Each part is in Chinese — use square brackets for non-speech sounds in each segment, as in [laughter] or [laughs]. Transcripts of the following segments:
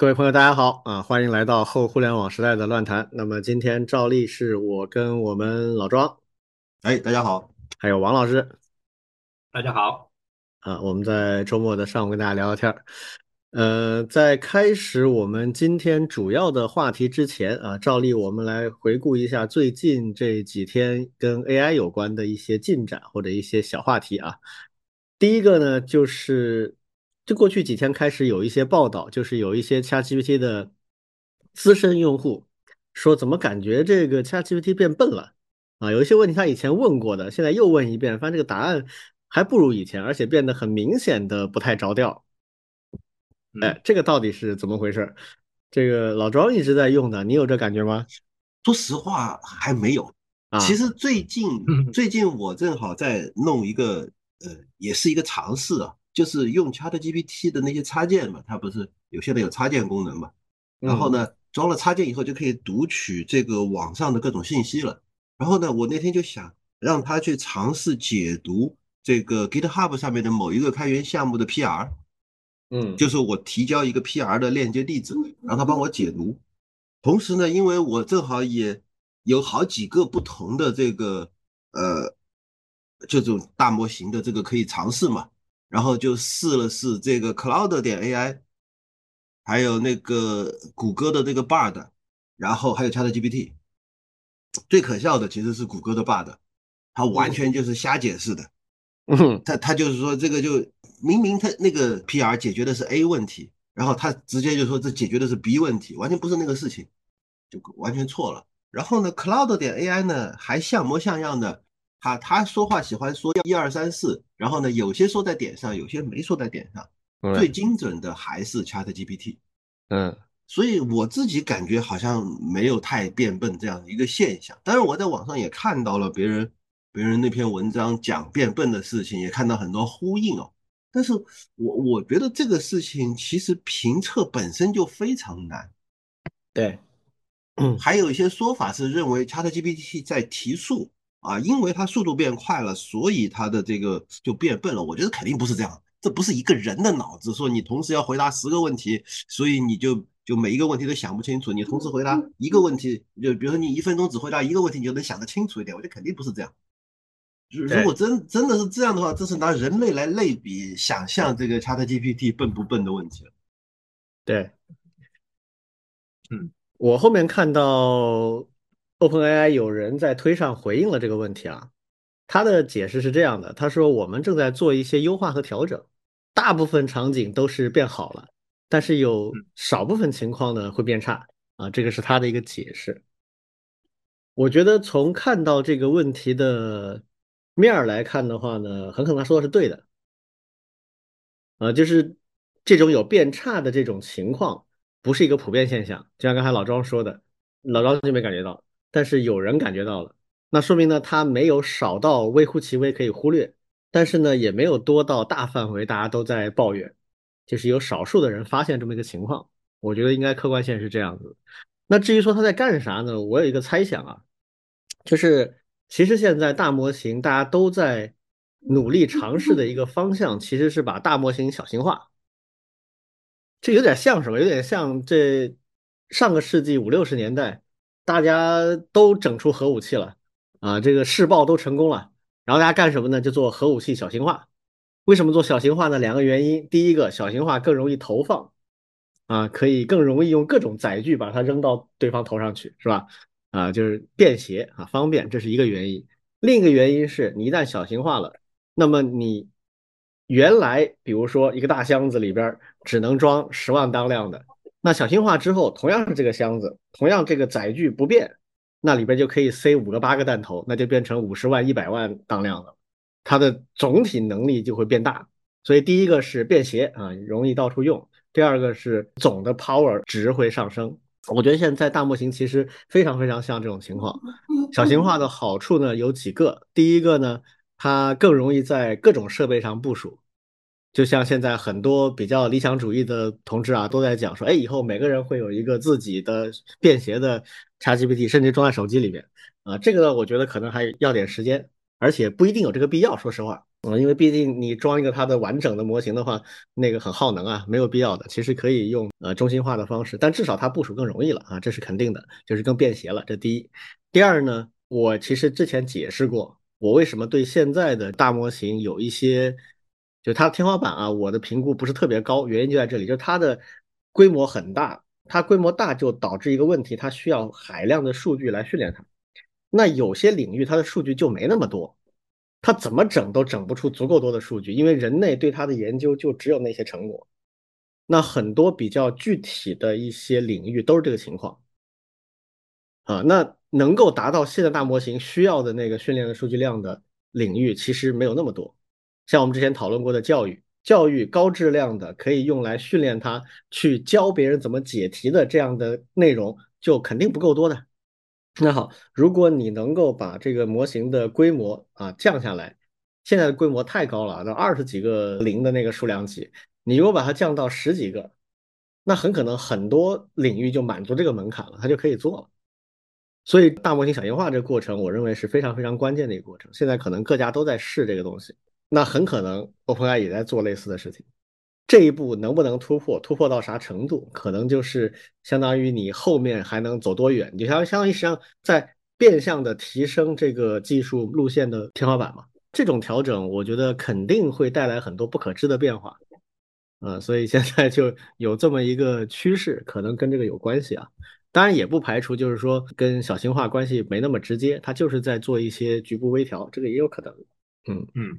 各位朋友，大家好啊！欢迎来到后互联网时代的乱谈。那么今天照例是我跟我们老庄，哎，大家好，还有王老师，大家好啊！我们在周末的上午跟大家聊聊天儿。呃，在开始我们今天主要的话题之前啊，照例我们来回顾一下最近这几天跟 AI 有关的一些进展或者一些小话题啊。第一个呢，就是。就过去几天开始有一些报道，就是有一些 ChatGPT 的资深用户说，怎么感觉这个 ChatGPT 变笨了啊？有一些问题他以前问过的，现在又问一遍，发现这个答案还不如以前，而且变得很明显的不太着调。哎，这个到底是怎么回事？这个老庄一直在用的，你有这感觉吗？说实话还没有啊。其实最近 [laughs] 最近我正好在弄一个呃，也是一个尝试啊。就是用 ChatGPT 的那些插件嘛，它不是有现在有插件功能嘛？然后呢，装了插件以后就可以读取这个网上的各种信息了。然后呢，我那天就想让他去尝试解读这个 GitHub 上面的某一个开源项目的 PR，嗯，就是我提交一个 PR 的链接地址，让他帮我解读。同时呢，因为我正好也有好几个不同的这个呃这种大模型的这个可以尝试嘛。然后就试了试这个 Cloud 点 AI，还有那个谷歌的这个 Bard，然后还有 ChatGPT。最可笑的其实是谷歌的 Bard，它完全就是瞎解释的。嗯，他他就是说这个就明明他那个 PR 解决的是 A 问题，然后他直接就说这解决的是 B 问题，完全不是那个事情，就完全错了。然后呢，Cloud 点 AI 呢还像模像样的。他他说话喜欢说一二三四，然后呢，有些说在点上，有些没说在点上。最精准的还是 Chat GPT。嗯，所以我自己感觉好像没有太变笨这样的一个现象。当然，我在网上也看到了别人别人那篇文章讲变笨的事情，也看到很多呼应哦。但是我我觉得这个事情其实评测本身就非常难。对，嗯，还有一些说法是认为 Chat GPT 在提速。啊，因为它速度变快了，所以它的这个就变笨了。我觉得肯定不是这样，这不是一个人的脑子，说你同时要回答十个问题，所以你就就每一个问题都想不清楚。你同时回答一个问题，就比如说你一分钟只回答一个问题，你就能想得清楚一点。我觉得肯定不是这样。如果真真的是这样的话，这是拿人类来类比想象这个 ChatGPT 笨不笨的问题了。对，嗯，我后面看到。OpenAI 有人在推上回应了这个问题啊，他的解释是这样的：他说我们正在做一些优化和调整，大部分场景都是变好了，但是有少部分情况呢会变差啊，这个是他的一个解释。我觉得从看到这个问题的面儿来看的话呢，很可能他说的是对的，啊，就是这种有变差的这种情况不是一个普遍现象，就像刚才老庄说的，老庄就没感觉到。但是有人感觉到了，那说明呢，它没有少到微乎其微可以忽略，但是呢，也没有多到大范围大家都在抱怨，就是有少数的人发现这么一个情况。我觉得应该客观线是这样子。那至于说他在干啥呢？我有一个猜想啊，就是其实现在大模型大家都在努力尝试的一个方向，其实是把大模型小型化。这有点像什么？有点像这上个世纪五六十年代。大家都整出核武器了啊！这个试爆都成功了，然后大家干什么呢？就做核武器小型化。为什么做小型化呢？两个原因。第一个，小型化更容易投放啊，可以更容易用各种载具把它扔到对方头上去，是吧？啊，就是便携啊，方便，这是一个原因。另一个原因是你一旦小型化了，那么你原来比如说一个大箱子里边只能装十万当量的。那小型化之后，同样是这个箱子，同样这个载具不变，那里边就可以塞五个八个弹头，那就变成五十万、一百万当量了，它的总体能力就会变大。所以第一个是便携啊，容易到处用；第二个是总的 power 值会上升。我觉得现在大模型其实非常非常像这种情况。小型化的好处呢有几个，第一个呢，它更容易在各种设备上部署。就像现在很多比较理想主义的同志啊，都在讲说，哎，以后每个人会有一个自己的便携的 ChatGPT，甚至装在手机里面啊。这个我觉得可能还要点时间，而且不一定有这个必要。说实话嗯，因为毕竟你装一个它的完整的模型的话，那个很耗能啊，没有必要的。其实可以用呃中心化的方式，但至少它部署更容易了啊，这是肯定的，就是更便携了。这第一。第二呢，我其实之前解释过，我为什么对现在的大模型有一些，就它的天花板啊，我的评估不是特别高，原因就在这里，就是它的规模很大，它规模大就导致一个问题，它需要海量的数据来训练它。那有些领域它的数据就没那么多。它怎么整都整不出足够多的数据，因为人类对它的研究就只有那些成果。那很多比较具体的一些领域都是这个情况啊。那能够达到现在大模型需要的那个训练的数据量的领域，其实没有那么多。像我们之前讨论过的教育，教育高质量的可以用来训练它去教别人怎么解题的这样的内容，就肯定不够多的。那好，如果你能够把这个模型的规模啊降下来，现在的规模太高了，那二十几个零的那个数量级，你如果把它降到十几个，那很可能很多领域就满足这个门槛了，它就可以做了。所以大模型小型化这个过程，我认为是非常非常关键的一个过程。现在可能各家都在试这个东西，那很可能 OpenAI 也在做类似的事情。这一步能不能突破？突破到啥程度？可能就是相当于你后面还能走多远？你相相当于实际上在变相的提升这个技术路线的天花板嘛？这种调整，我觉得肯定会带来很多不可知的变化。嗯，所以现在就有这么一个趋势，可能跟这个有关系啊。当然也不排除就是说跟小型化关系没那么直接，它就是在做一些局部微调，这个也有可能。嗯嗯，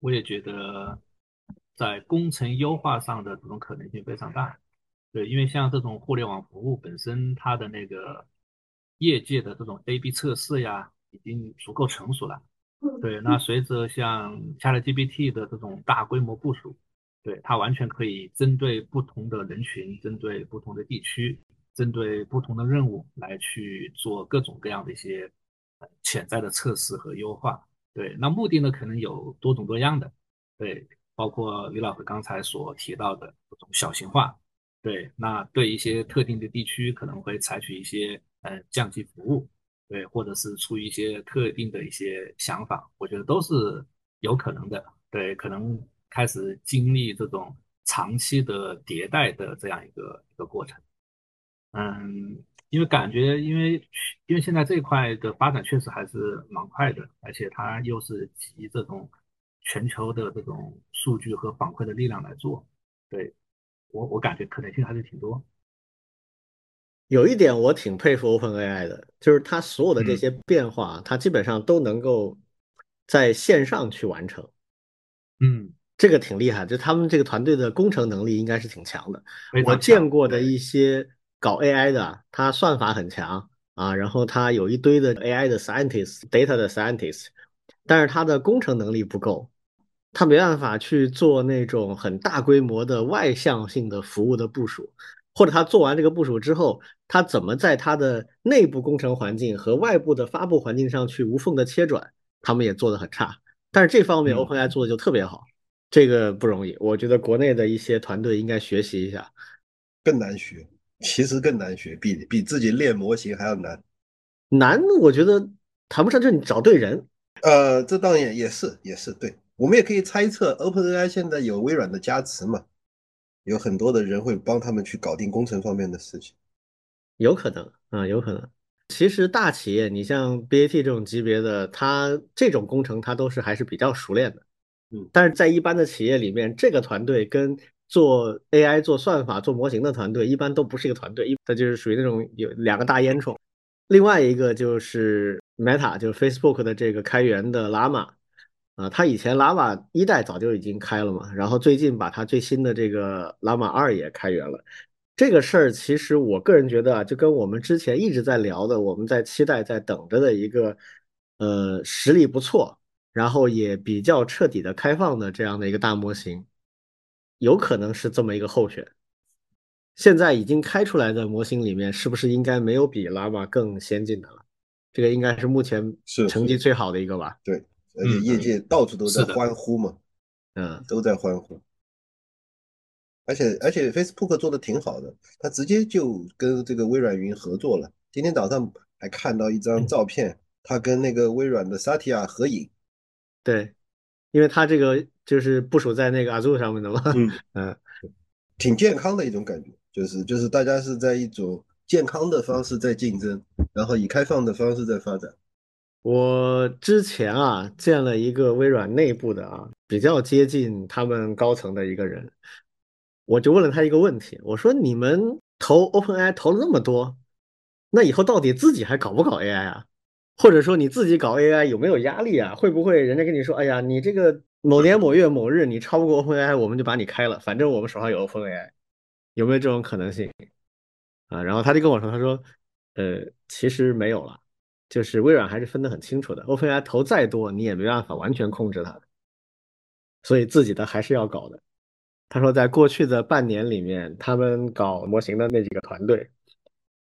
我也觉得。在工程优化上的这种可能性非常大，对，因为像这种互联网服务本身，它的那个业界的这种 A/B 测试呀，已经足够成熟了。对，那随着像 ChatGPT 的这种大规模部署，对它完全可以针对不同的人群、针对不同的地区、针对不同的任务来去做各种各样的一些潜在的测试和优化。对，那目的呢，可能有多种多样的。对。包括李老师刚才所提到的这种小型化，对，那对一些特定的地区可能会采取一些呃降级服务，对，或者是出于一些特定的一些想法，我觉得都是有可能的，对，可能开始经历这种长期的迭代的这样一个一个过程，嗯，因为感觉因为因为现在这一块的发展确实还是蛮快的，而且它又是集这种。全球的这种数据和反馈的力量来做，对我我感觉可能性还是挺多。有一点我挺佩服 OpenAI 的，就是它所有的这些变化，它基本上都能够在线上去完成。嗯，这个挺厉害，就他们这个团队的工程能力应该是挺强的。我见过的一些搞 AI 的，他算法很强啊，然后他有一堆的 AI 的 scientist、data 的 scientist，但是他的工程能力不够。他没办法去做那种很大规模的外向性的服务的部署，或者他做完这个部署之后，他怎么在他的内部工程环境和外部的发布环境上去无缝的切转，他们也做得很差。但是这方面 OpenAI 做的就特别好，这个不容易。我觉得国内的一些团队应该学习一下。更难学，其实更难学，比比自己练模型还要难。难，我觉得谈不上，就是你找对人。呃，这当然也是，也是对。我们也可以猜测，OpenAI 现在有微软的加持嘛？有很多的人会帮他们去搞定工程方面的事情，有可能啊，有可能。其实大企业，你像 BAT 这种级别的，它这种工程它都是还是比较熟练的。嗯，但是在一般的企业里面，这个团队跟做 AI、做算法、做模型的团队一般都不是一个团队，一它就是属于那种有两个大烟囱。另外一个就是 Meta，就是 Facebook 的这个开源的 Llama。啊，他以前 Llama 一代早就已经开了嘛，然后最近把它最新的这个 Llama 二也开源了。这个事儿其实我个人觉得啊，就跟我们之前一直在聊的，我们在期待、在等着的一个呃实力不错，然后也比较彻底的开放的这样的一个大模型，有可能是这么一个候选。现在已经开出来的模型里面，是不是应该没有比 Llama 更先进的了？这个应该是目前是成绩最好的一个吧？对。而且业界到处都在欢呼嘛，嗯，都在欢呼。而且而且，Facebook 做的挺好的，他直接就跟这个微软云合作了。今天早上还看到一张照片，他跟那个微软的 Satya 合影。对，因为它这个就是部署在那个 Azure 上面的嘛。嗯 [laughs] 嗯，挺健康的一种感觉，就是就是大家是在一种健康的方式在竞争，然后以开放的方式在发展。我之前啊见了一个微软内部的啊比较接近他们高层的一个人，我就问了他一个问题，我说你们投 OpenAI 投了那么多，那以后到底自己还搞不搞 AI 啊？或者说你自己搞 AI 有没有压力啊？会不会人家跟你说，哎呀，你这个某年某月某日你超不过 OpenAI，我们就把你开了，反正我们手上有 OpenAI，有没有这种可能性啊？然后他就跟我说，他说，呃，其实没有了。就是微软还是分得很清楚的，OpenAI 投再多，你也没办法完全控制它，所以自己的还是要搞的。他说，在过去的半年里面，他们搞模型的那几个团队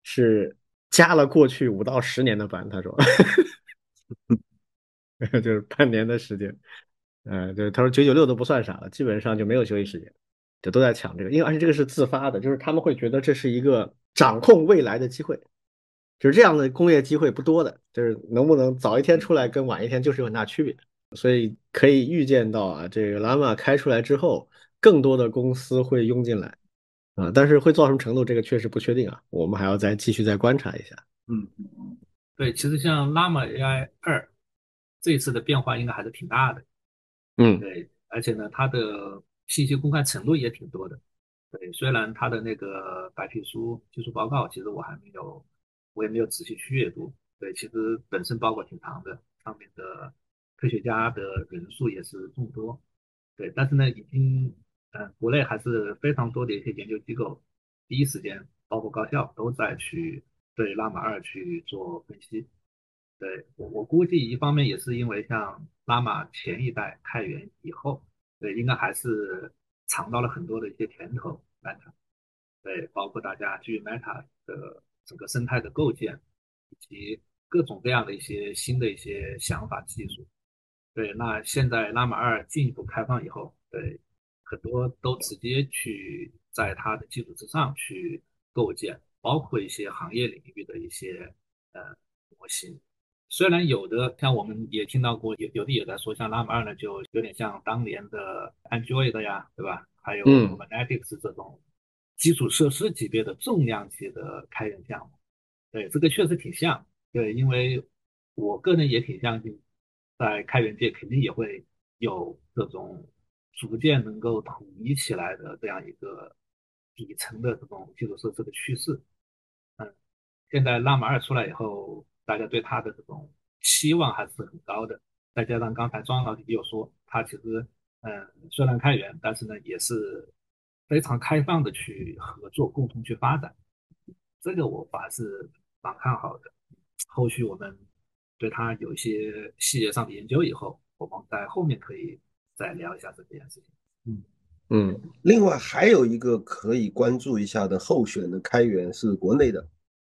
是加了过去五到十年的班。他说，[laughs] 就是半年的时间，呃，就是他说九九六都不算啥了，基本上就没有休息时间，就都在抢这个，因为而且这个是自发的，就是他们会觉得这是一个掌控未来的机会。就是这样的工业机会不多的，就是能不能早一天出来跟晚一天就是有很大区别，所以可以预见到啊，这个 Llama 开出来之后，更多的公司会涌进来啊，但是会做到什么程度，这个确实不确定啊，我们还要再继续再观察一下。嗯，对，其实像 Llama AI 二这一次的变化应该还是挺大的，嗯，对，而且呢，它的信息公开程度也挺多的，对，虽然它的那个白皮书技术报告，其实我还没有。我也没有仔细去阅读，对，其实本身包裹挺长的，上面的科学家的人数也是众多，对，但是呢，已经，嗯，国内还是非常多的一些研究机构，第一时间，包括高校都在去对拉玛二去做分析，对我我估计一方面也是因为像拉玛前一代开源以后，对，应该还是尝到了很多的一些甜头对，包括大家基于 Meta 的。整个生态的构建，以及各种各样的一些新的一些想法技术，对，那现在拉玛二进一步开放以后，对，很多都直接去在它的基础之上去构建，包括一些行业领域的一些呃模型。虽然有的像我们也听到过，有有的也在说，像拉玛二呢，就有点像当年的 Android 呀，对吧？还有我们 Netflix 这种。基础设施级别的重量级的开源项目，对这个确实挺像，对，因为我个人也挺相信，在开源界肯定也会有这种逐渐能够统一起来的这样一个底层的这种基础设施的趋势。嗯，现在拉马二出来以后，大家对它的这种期望还是很高的，再加上刚才庄老师也说，他其实嗯虽然开源，但是呢也是。非常开放的去合作，共同去发展，这个我反是蛮看好的。后续我们对它有一些细节上的研究以后，我们在后面可以再聊一下这件事情。嗯嗯，另外还有一个可以关注一下的候选的开源是国内的，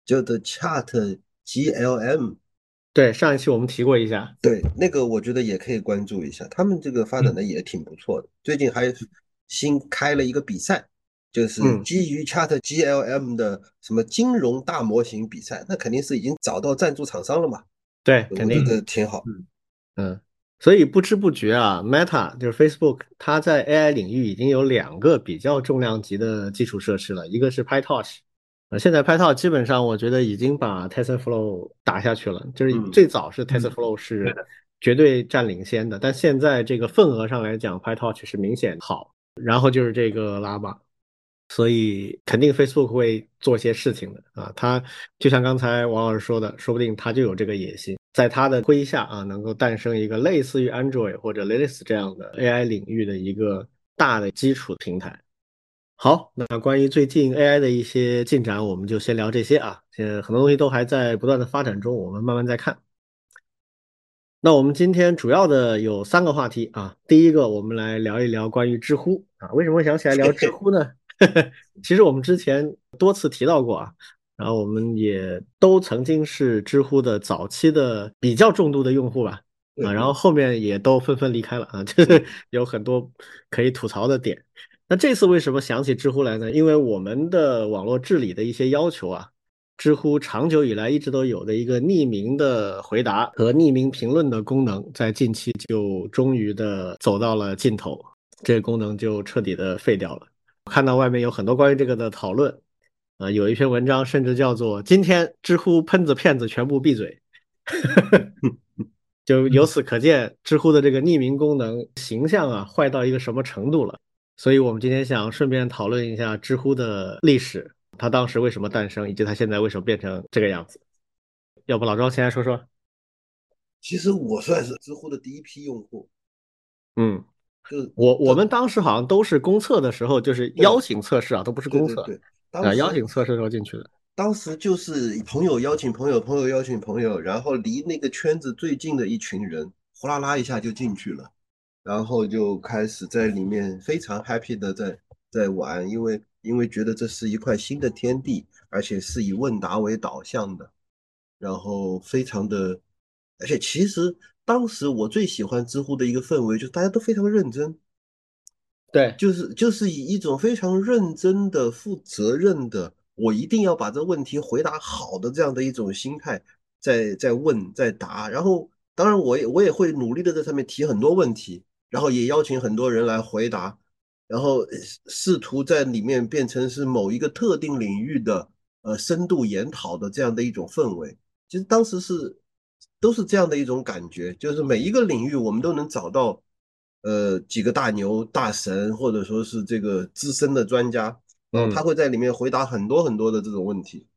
叫做 Chat GLM。对，上一期我们提过一下。对，那个我觉得也可以关注一下，他们这个发展的也挺不错的。最近还。新开了一个比赛，就是基于 Chat GLM 的什么金融大模型比赛，那肯定是已经找到赞助厂商了嘛？对，肯定这个挺好。嗯嗯，所以不知不觉啊，Meta 就是 Facebook，它在 AI 领域已经有两个比较重量级的基础设施了，一个是 PyTorch，呃，现在 PyTorch 基本上我觉得已经把 TensorFlow 打下去了，就是最早是 TensorFlow 是绝对占领先的，但现在这个份额上来讲，PyTorch 是明显好。然后就是这个拉玛，所以肯定 Facebook 会做些事情的啊。它就像刚才王老师说的，说不定它就有这个野心，在他的麾下啊，能够诞生一个类似于 Android 或者 Linux 这样的 AI 领域的一个大的基础平台。好，那关于最近 AI 的一些进展，我们就先聊这些啊。现在很多东西都还在不断的发展中，我们慢慢再看。那我们今天主要的有三个话题啊。第一个，我们来聊一聊关于知乎啊。为什么会想起来聊知乎呢？[laughs] 其实我们之前多次提到过啊，然后我们也都曾经是知乎的早期的比较重度的用户吧啊，然后后面也都纷纷离开了啊，[laughs] 就是有很多可以吐槽的点。那这次为什么想起知乎来呢？因为我们的网络治理的一些要求啊，知乎长久以来一直都有的一个匿名的回答和匿名评论的功能，在近期就终于的走到了尽头，这个功能就彻底的废掉了。看到外面有很多关于这个的讨论，啊，有一篇文章甚至叫做“今天知乎喷子骗子全部闭嘴”，[laughs] [laughs] 就由此可见知乎的这个匿名功能形象啊坏到一个什么程度了。所以我们今天想顺便讨论一下知乎的历史。它当时为什么诞生，以及它现在为什么变成这个样子？要不老庄先来说说？其实我算是知乎的第一批用户。嗯，就我我们当时好像都是公测的时候，就是邀请测试啊，都不是公测。对，啊，邀请测试时候进去的。当时就是朋友邀请朋友，朋友邀请朋友，然后离那个圈子最近的一群人，呼啦啦一下就进去了，然后就开始在里面非常 happy 的在在玩，因为。因为觉得这是一块新的天地，而且是以问答为导向的，然后非常的，而且其实当时我最喜欢知乎的一个氛围，就是大家都非常认真，对，就是就是以一种非常认真的、负责任的，我一定要把这问题回答好的这样的一种心态，在在问在答，然后当然我也我也会努力的在上面提很多问题，然后也邀请很多人来回答。然后试图在里面变成是某一个特定领域的呃深度研讨的这样的一种氛围，其实当时是都是这样的一种感觉，就是每一个领域我们都能找到呃几个大牛大神或者说是这个资深的专家，嗯，他会在里面回答很多很多的这种问题，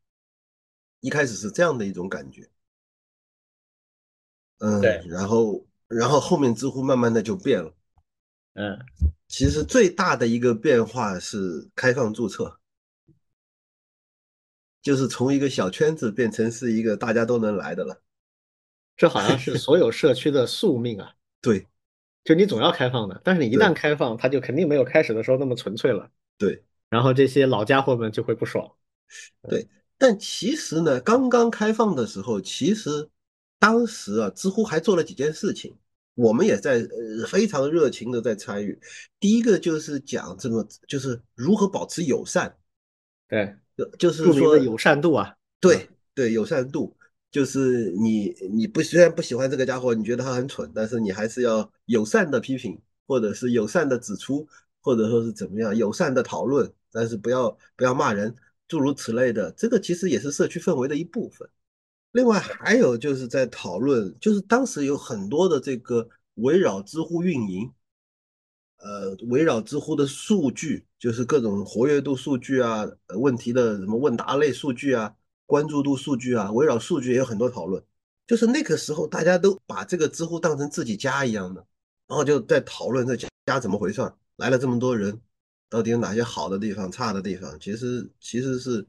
一开始是这样的一种感觉，嗯，对，然后然后后面知乎慢慢的就变了，嗯。其实最大的一个变化是开放注册，就是从一个小圈子变成是一个大家都能来的了。这好像是所有社区的宿命啊。对，就你总要开放的，但是你一旦开放，它就肯定没有开始的时候那么纯粹了。对，然后这些老家伙们就会不爽。对，但其实呢，刚刚开放的时候，其实当时啊，知乎还做了几件事情。我们也在呃非常热情的在参与。第一个就是讲这么就是如何保持友善，对，就就是说友善度啊，对对友善度，就是你你不虽然不喜欢这个家伙，你觉得他很蠢，但是你还是要友善的批评，或者是友善的指出，或者说是怎么样友善的讨论，但是不要不要骂人，诸如此类的。这个其实也是社区氛围的一部分。另外还有就是在讨论，就是当时有很多的这个围绕知乎运营，呃，围绕知乎的数据，就是各种活跃度数据啊，问题的什么问答类数据啊，关注度数据啊，围绕数据也有很多讨论。就是那个时候，大家都把这个知乎当成自己家一样的，然后就在讨论这家怎么回事，来了这么多人，到底有哪些好的地方、差的地方？其实其实是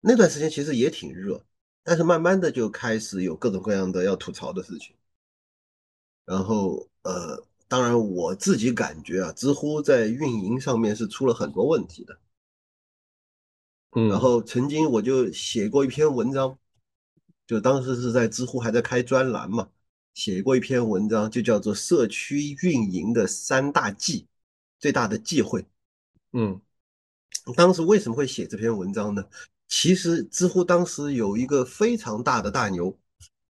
那段时间其实也挺热。但是慢慢的就开始有各种各样的要吐槽的事情，然后呃，当然我自己感觉啊，知乎在运营上面是出了很多问题的，嗯，然后曾经我就写过一篇文章，就当时是在知乎还在开专栏嘛，写过一篇文章，就叫做社区运营的三大忌，最大的忌讳，嗯，当时为什么会写这篇文章呢？其实知乎当时有一个非常大的大牛，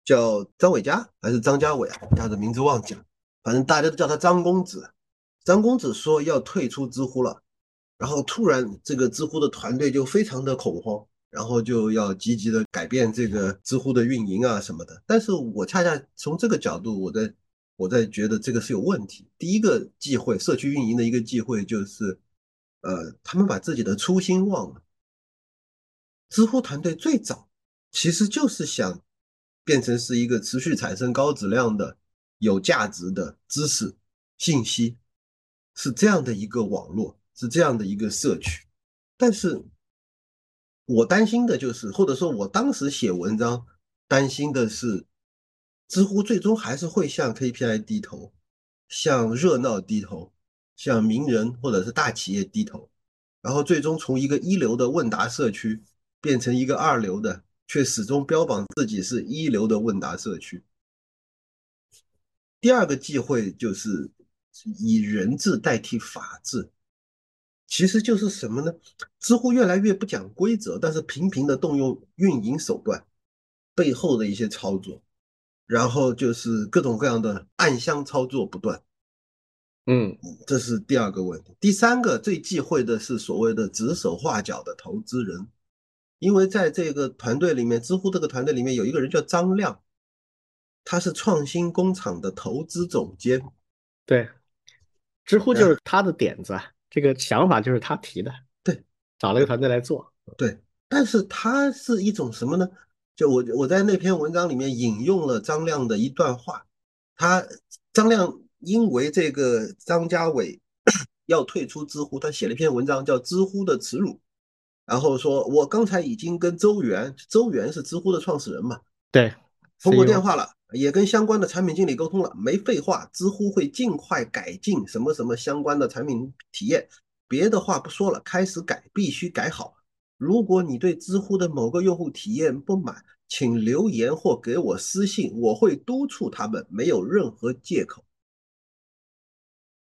叫张伟佳还是张家伟啊？他的名字忘记了，反正大家都叫他张公子。张公子说要退出知乎了，然后突然这个知乎的团队就非常的恐慌，然后就要积极的改变这个知乎的运营啊什么的。但是我恰恰从这个角度，我在我在觉得这个是有问题。第一个忌讳，社区运营的一个忌讳就是，呃，他们把自己的初心忘了。知乎团队最早其实就是想变成是一个持续产生高质量的、有价值的知识信息，是这样的一个网络，是这样的一个社区。但是，我担心的就是，或者说我当时写文章担心的是，知乎最终还是会向 KPI 低头，向热闹低头，向名人或者是大企业低头，然后最终从一个一流的问答社区。变成一个二流的，却始终标榜自己是一流的问答社区。第二个忌讳就是以人治代替法治，其实就是什么呢？知乎越来越不讲规则，但是频频的动用运营手段背后的一些操作，然后就是各种各样的暗箱操作不断。嗯，这是第二个问题。第三个最忌讳的是所谓的指手画脚的投资人，因为在这个团队里面，知乎这个团队里面有一个人叫张亮，他是创新工厂的投资总监。对，知乎就是他的点子，这个想法就是他提的。对，找了一个团队来做。对，但是他是一种什么呢？就我我在那篇文章里面引用了张亮的一段话，他张亮。因为这个张家伟 [clears throat] 要退出知乎，他写了一篇文章叫《知乎的耻辱》，然后说我刚才已经跟周元，周元是知乎的创始人嘛，对，通过电话了，也跟相关的产品经理沟通了，没废话，知乎会尽快改进什么什么相关的产品体验，别的话不说了，开始改，必须改好。如果你对知乎的某个用户体验不满，请留言或给我私信，我会督促他们，没有任何借口。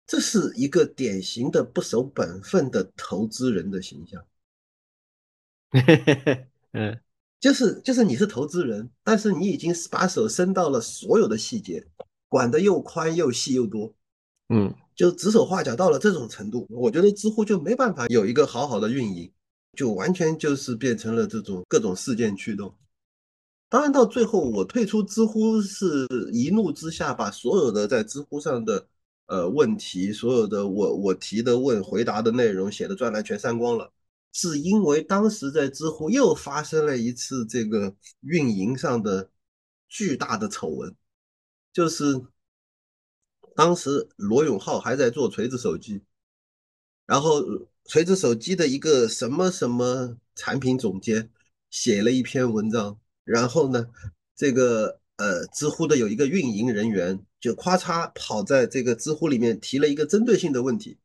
这是一个典型的不守本分的投资人的形象。嘿嘿嘿嗯，就是就是你是投资人，但是你已经把手伸到了所有的细节，管得又宽又细又多。嗯，就指手画脚到了这种程度，我觉得知乎就没办法有一个好好的运营，就完全就是变成了这种各种事件驱动。当然到最后我退出知乎是一怒之下把所有的在知乎上的。呃，问题所有的我我提的问回答的内容写的专栏全删光了，是因为当时在知乎又发生了一次这个运营上的巨大的丑闻，就是当时罗永浩还在做锤子手机，然后锤子手机的一个什么什么产品总监写了一篇文章，然后呢，这个。呃，知乎的有一个运营人员就咔嚓跑在这个知乎里面提了一个针对性的问题，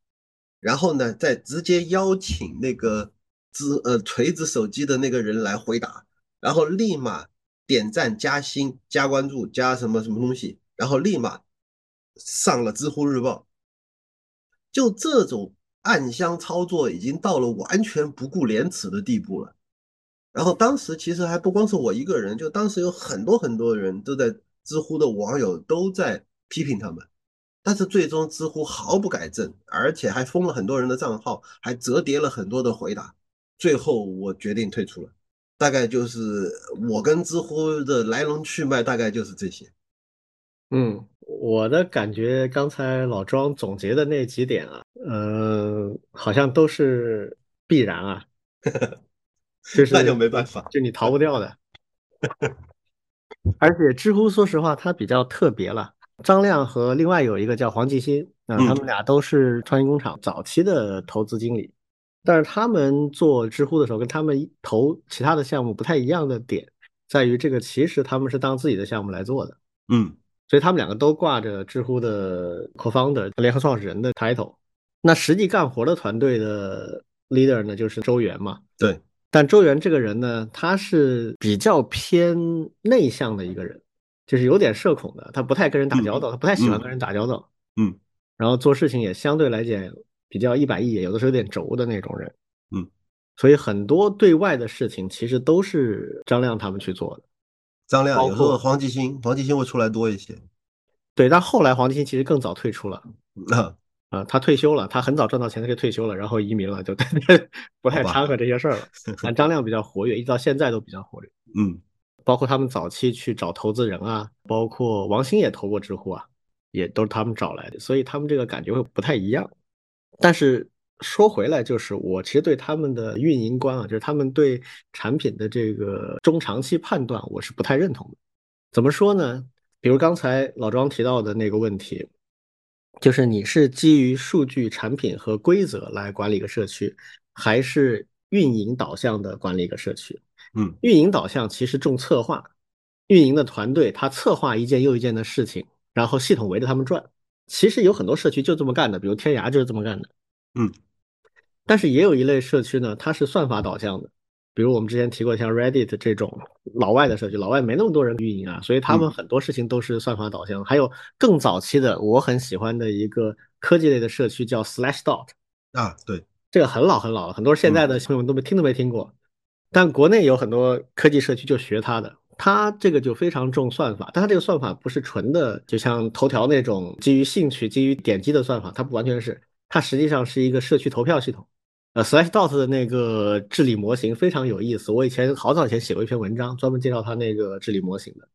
然后呢，再直接邀请那个知呃锤子手机的那个人来回答，然后立马点赞加薪加关注加什么什么东西，然后立马上了知乎日报。就这种暗箱操作已经到了完全不顾廉耻的地步了。然后当时其实还不光是我一个人，就当时有很多很多人都在知乎的网友都在批评他们，但是最终知乎毫不改正，而且还封了很多人的账号，还折叠了很多的回答。最后我决定退出了，大概就是我跟知乎的来龙去脉，大概就是这些。嗯，我的感觉刚才老庄总结的那几点啊，嗯，好像都是必然啊。[laughs] 那就没办法，就你逃不掉的。[laughs] 而且知乎说实话，它比较特别了。张亮和另外有一个叫黄继新，啊，他们俩都是创新工厂早期的投资经理。但是他们做知乎的时候，跟他们投其他的项目不太一样的点，在于这个其实他们是当自己的项目来做的。嗯，所以他们两个都挂着知乎的 co-founder 联合创始人的 title。那实际干活的团队的 leader 呢，就是周源嘛。对。但周元这个人呢，他是比较偏内向的一个人，就是有点社恐的，他不太跟人打交道，他不太喜欢跟人打交道。嗯，然后做事情也相对来讲比较一板一眼，有的时候有点轴的那种人。嗯，所以很多对外的事情其实都是张亮他们去做的。张亮有时候黄继新，黄继新会出来多一些。对，但后来黄继新其实更早退出了。那。啊，他退休了，他很早赚到钱，他就退休了，然后移民了，就 [laughs] 不太掺和这些事儿了。[laughs] 但张亮比较活跃，一直到现在都比较活跃。嗯，包括他们早期去找投资人啊，包括王兴也投过知乎啊，也都是他们找来的，所以他们这个感觉会不太一样。但是说回来，就是我其实对他们的运营观啊，就是他们对产品的这个中长期判断，我是不太认同的。怎么说呢？比如刚才老庄提到的那个问题。就是你是基于数据、产品和规则来管理一个社区，还是运营导向的管理一个社区？嗯，运营导向其实重策划，运营的团队他策划一件又一件的事情，然后系统围着他们转。其实有很多社区就这么干的，比如天涯就是这么干的。嗯，但是也有一类社区呢，它是算法导向的。比如我们之前提过像 Reddit 这种老外的社区，老外没那么多人运营啊，所以他们很多事情都是算法导向。还有更早期的我很喜欢的一个科技类的社区叫 Slashdot 啊，对，这个很老很老了，很多现在的小朋友们都没听都没听过。但国内有很多科技社区就学它的，它这个就非常重算法，但它这个算法不是纯的，就像头条那种基于兴趣、基于点击的算法，它不完全是，它实际上是一个社区投票系统。呃，Slashdot 的那个治理模型非常有意思，我以前好早以前写过一篇文章，专门介绍它那个治理模型的。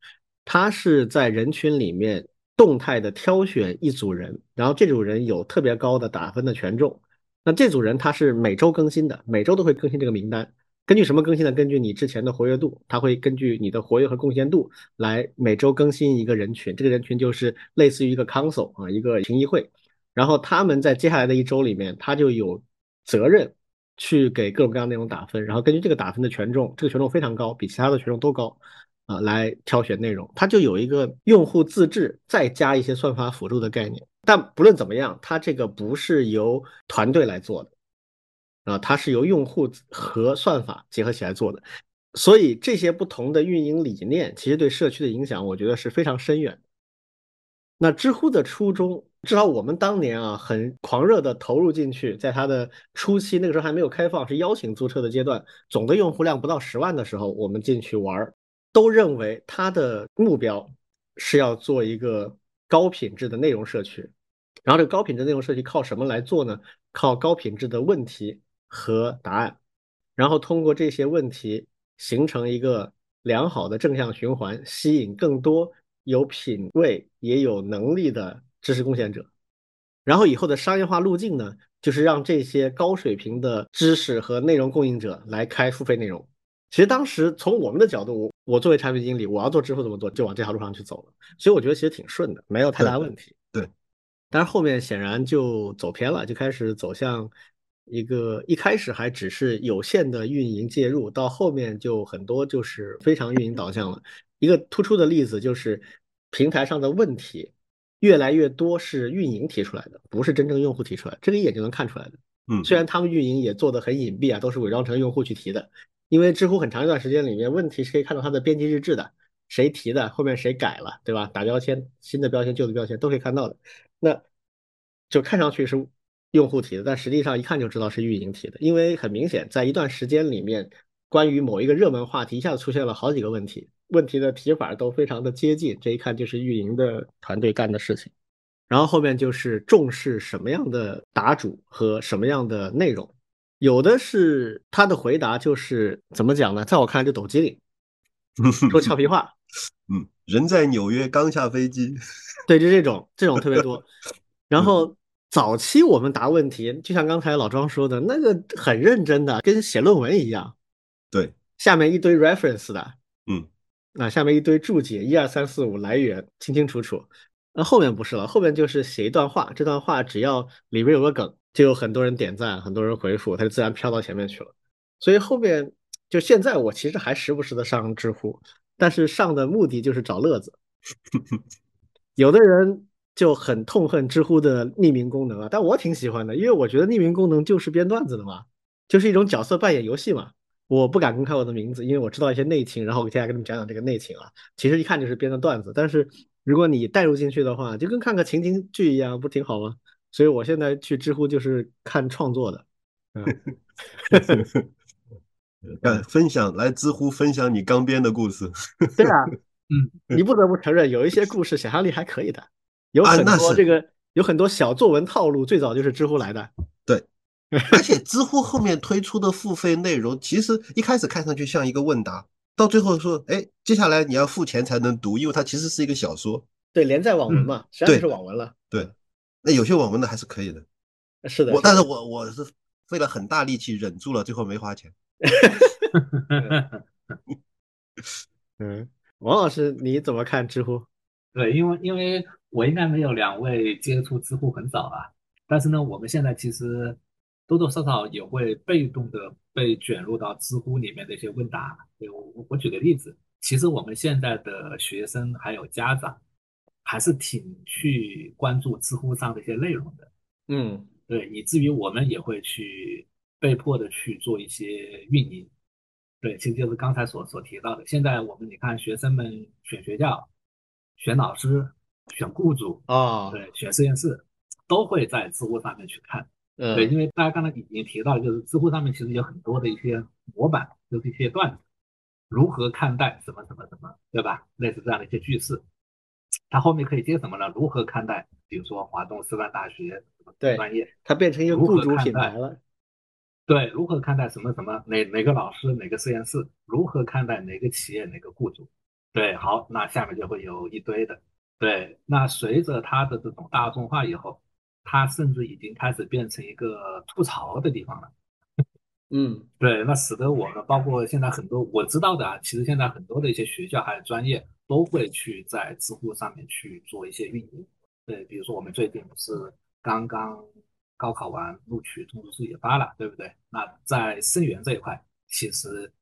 它是在人群里面动态的挑选一组人，然后这组人有特别高的打分的权重。那这组人他是每周更新的，每周都会更新这个名单。根据什么更新呢？根据你之前的活跃度，它会根据你的活跃和贡献度来每周更新一个人群。这个人群就是类似于一个 council 啊，一个评议会。然后他们在接下来的一周里面，他就有责任去给各种各样内容打分。然后根据这个打分的权重，这个权重非常高，比其他的权重都高啊，来挑选内容。它就有一个用户自制再加一些算法辅助的概念。但不论怎么样，它这个不是由团队来做的。啊，它是由用户和算法结合起来做的，所以这些不同的运营理念，其实对社区的影响，我觉得是非常深远。那知乎的初衷，至少我们当年啊，很狂热的投入进去，在它的初期，那个时候还没有开放，是邀请注册的阶段，总的用户量不到十万的时候，我们进去玩，都认为它的目标是要做一个高品质的内容社区。然后这个高品质内容社区靠什么来做呢？靠高品质的问题。和答案，然后通过这些问题形成一个良好的正向循环，吸引更多有品位也有能力的知识贡献者。然后以后的商业化路径呢，就是让这些高水平的知识和内容供应者来开付费内容。其实当时从我们的角度，我作为产品经理，我要做支付怎么做，就往这条路上去走了。所以我觉得其实挺顺的，没有太大问题。对，但是后面显然就走偏了，就开始走向。一个一开始还只是有限的运营介入，到后面就很多就是非常运营导向了。一个突出的例子就是平台上的问题越来越多是运营提出来的，不是真正用户提出来，这个一眼就能看出来的。嗯，虽然他们运营也做的很隐蔽啊，都是伪装成用户去提的。因为知乎很长一段时间里面问题是可以看到它的编辑日志的，谁提的，后面谁改了，对吧？打标签，新的标签、旧的标签都可以看到的。那就看上去是。用户提的，但实际上一看就知道是运营提的，因为很明显，在一段时间里面，关于某一个热门话题一下子出现了好几个问题，问题的提法都非常的接近，这一看就是运营的团队干的事情。然后后面就是重视什么样的答主和什么样的内容，有的是他的回答就是怎么讲呢？在我看来就抖机灵，[laughs] 说俏皮话。[laughs] 嗯，人在纽约刚下飞机。对，就这种，这种特别多。[laughs] 然后。早期我们答问题，就像刚才老庄说的，那个很认真的，跟写论文一样。对，下面一堆 reference 的，嗯，那下面一堆注解，一二三四五来源清清楚楚。那后面不是了，后面就是写一段话，这段话只要里面有个梗，就有很多人点赞，很多人回复，它就自然飘到前面去了。所以后面就现在我其实还时不时的上知乎，但是上的目的就是找乐子。[laughs] 有的人。就很痛恨知乎的匿名功能啊，但我挺喜欢的，因为我觉得匿名功能就是编段子的嘛，就是一种角色扮演游戏嘛。我不敢公开我的名字，因为我知道一些内情，然后我接下来跟你们讲讲这个内情啊。其实一看就是编的段子，但是如果你带入进去的话，就跟看个情景剧一样，不挺好吗？所以我现在去知乎就是看创作的。嗯，[laughs] 分享来知乎分享你刚编的故事。[laughs] 对啊，嗯，你不得不承认有一些故事想象力还可以的。有很多这个有很多小作文套路，最早就是知乎来的。对，[laughs] 而且知乎后面推出的付费内容，其实一开始看上去像一个问答，到最后说，哎，接下来你要付钱才能读，因为它其实是一个小说。对，连载网文嘛，实际上是网文了。对，那有些网文的还是可以的。是的，我但是我我是费了很大力气忍住了，最后没花钱。[laughs] [laughs] 嗯，王老师你怎么看知乎？对，因为因为。我应该没有两位接触知乎很早啊，但是呢，我们现在其实多多少少也会被动的被卷入到知乎里面的一些问答。对我我举个例子，其实我们现在的学生还有家长还是挺去关注知乎上的一些内容的。嗯，对，以至于我们也会去被迫的去做一些运营。对，其实就是刚才所所提到的，现在我们你看学生们选学校、选老师。选雇主啊，对，选实验室，都会在知乎上面去看。嗯对，嗯因为大家刚才已经提到，就是知乎上面其实有很多的一些模板，就是一些段子，如何看待什么什么什么，对吧？类似这样的一些句式，它后面可以接什么呢？如何看待，比如说华东师范大学什么对专业，它变成一个雇主品牌了。对，如何看待什么什么哪哪个老师哪个实验室，如何看待哪个企业哪个雇主，对，好，那下面就会有一堆的，对，那随着它的这种大众化以后，它甚至已经开始变成一个吐槽的地方了。嗯 [laughs] 对，那使得我们包括现在很多我知道的啊，其实现在很多的一些学校还有专业都会去在知乎上面去做一些运营。对，比如说我们最近不是刚刚高考完，录取通知书也发了，对不对？那在生源这一块，其实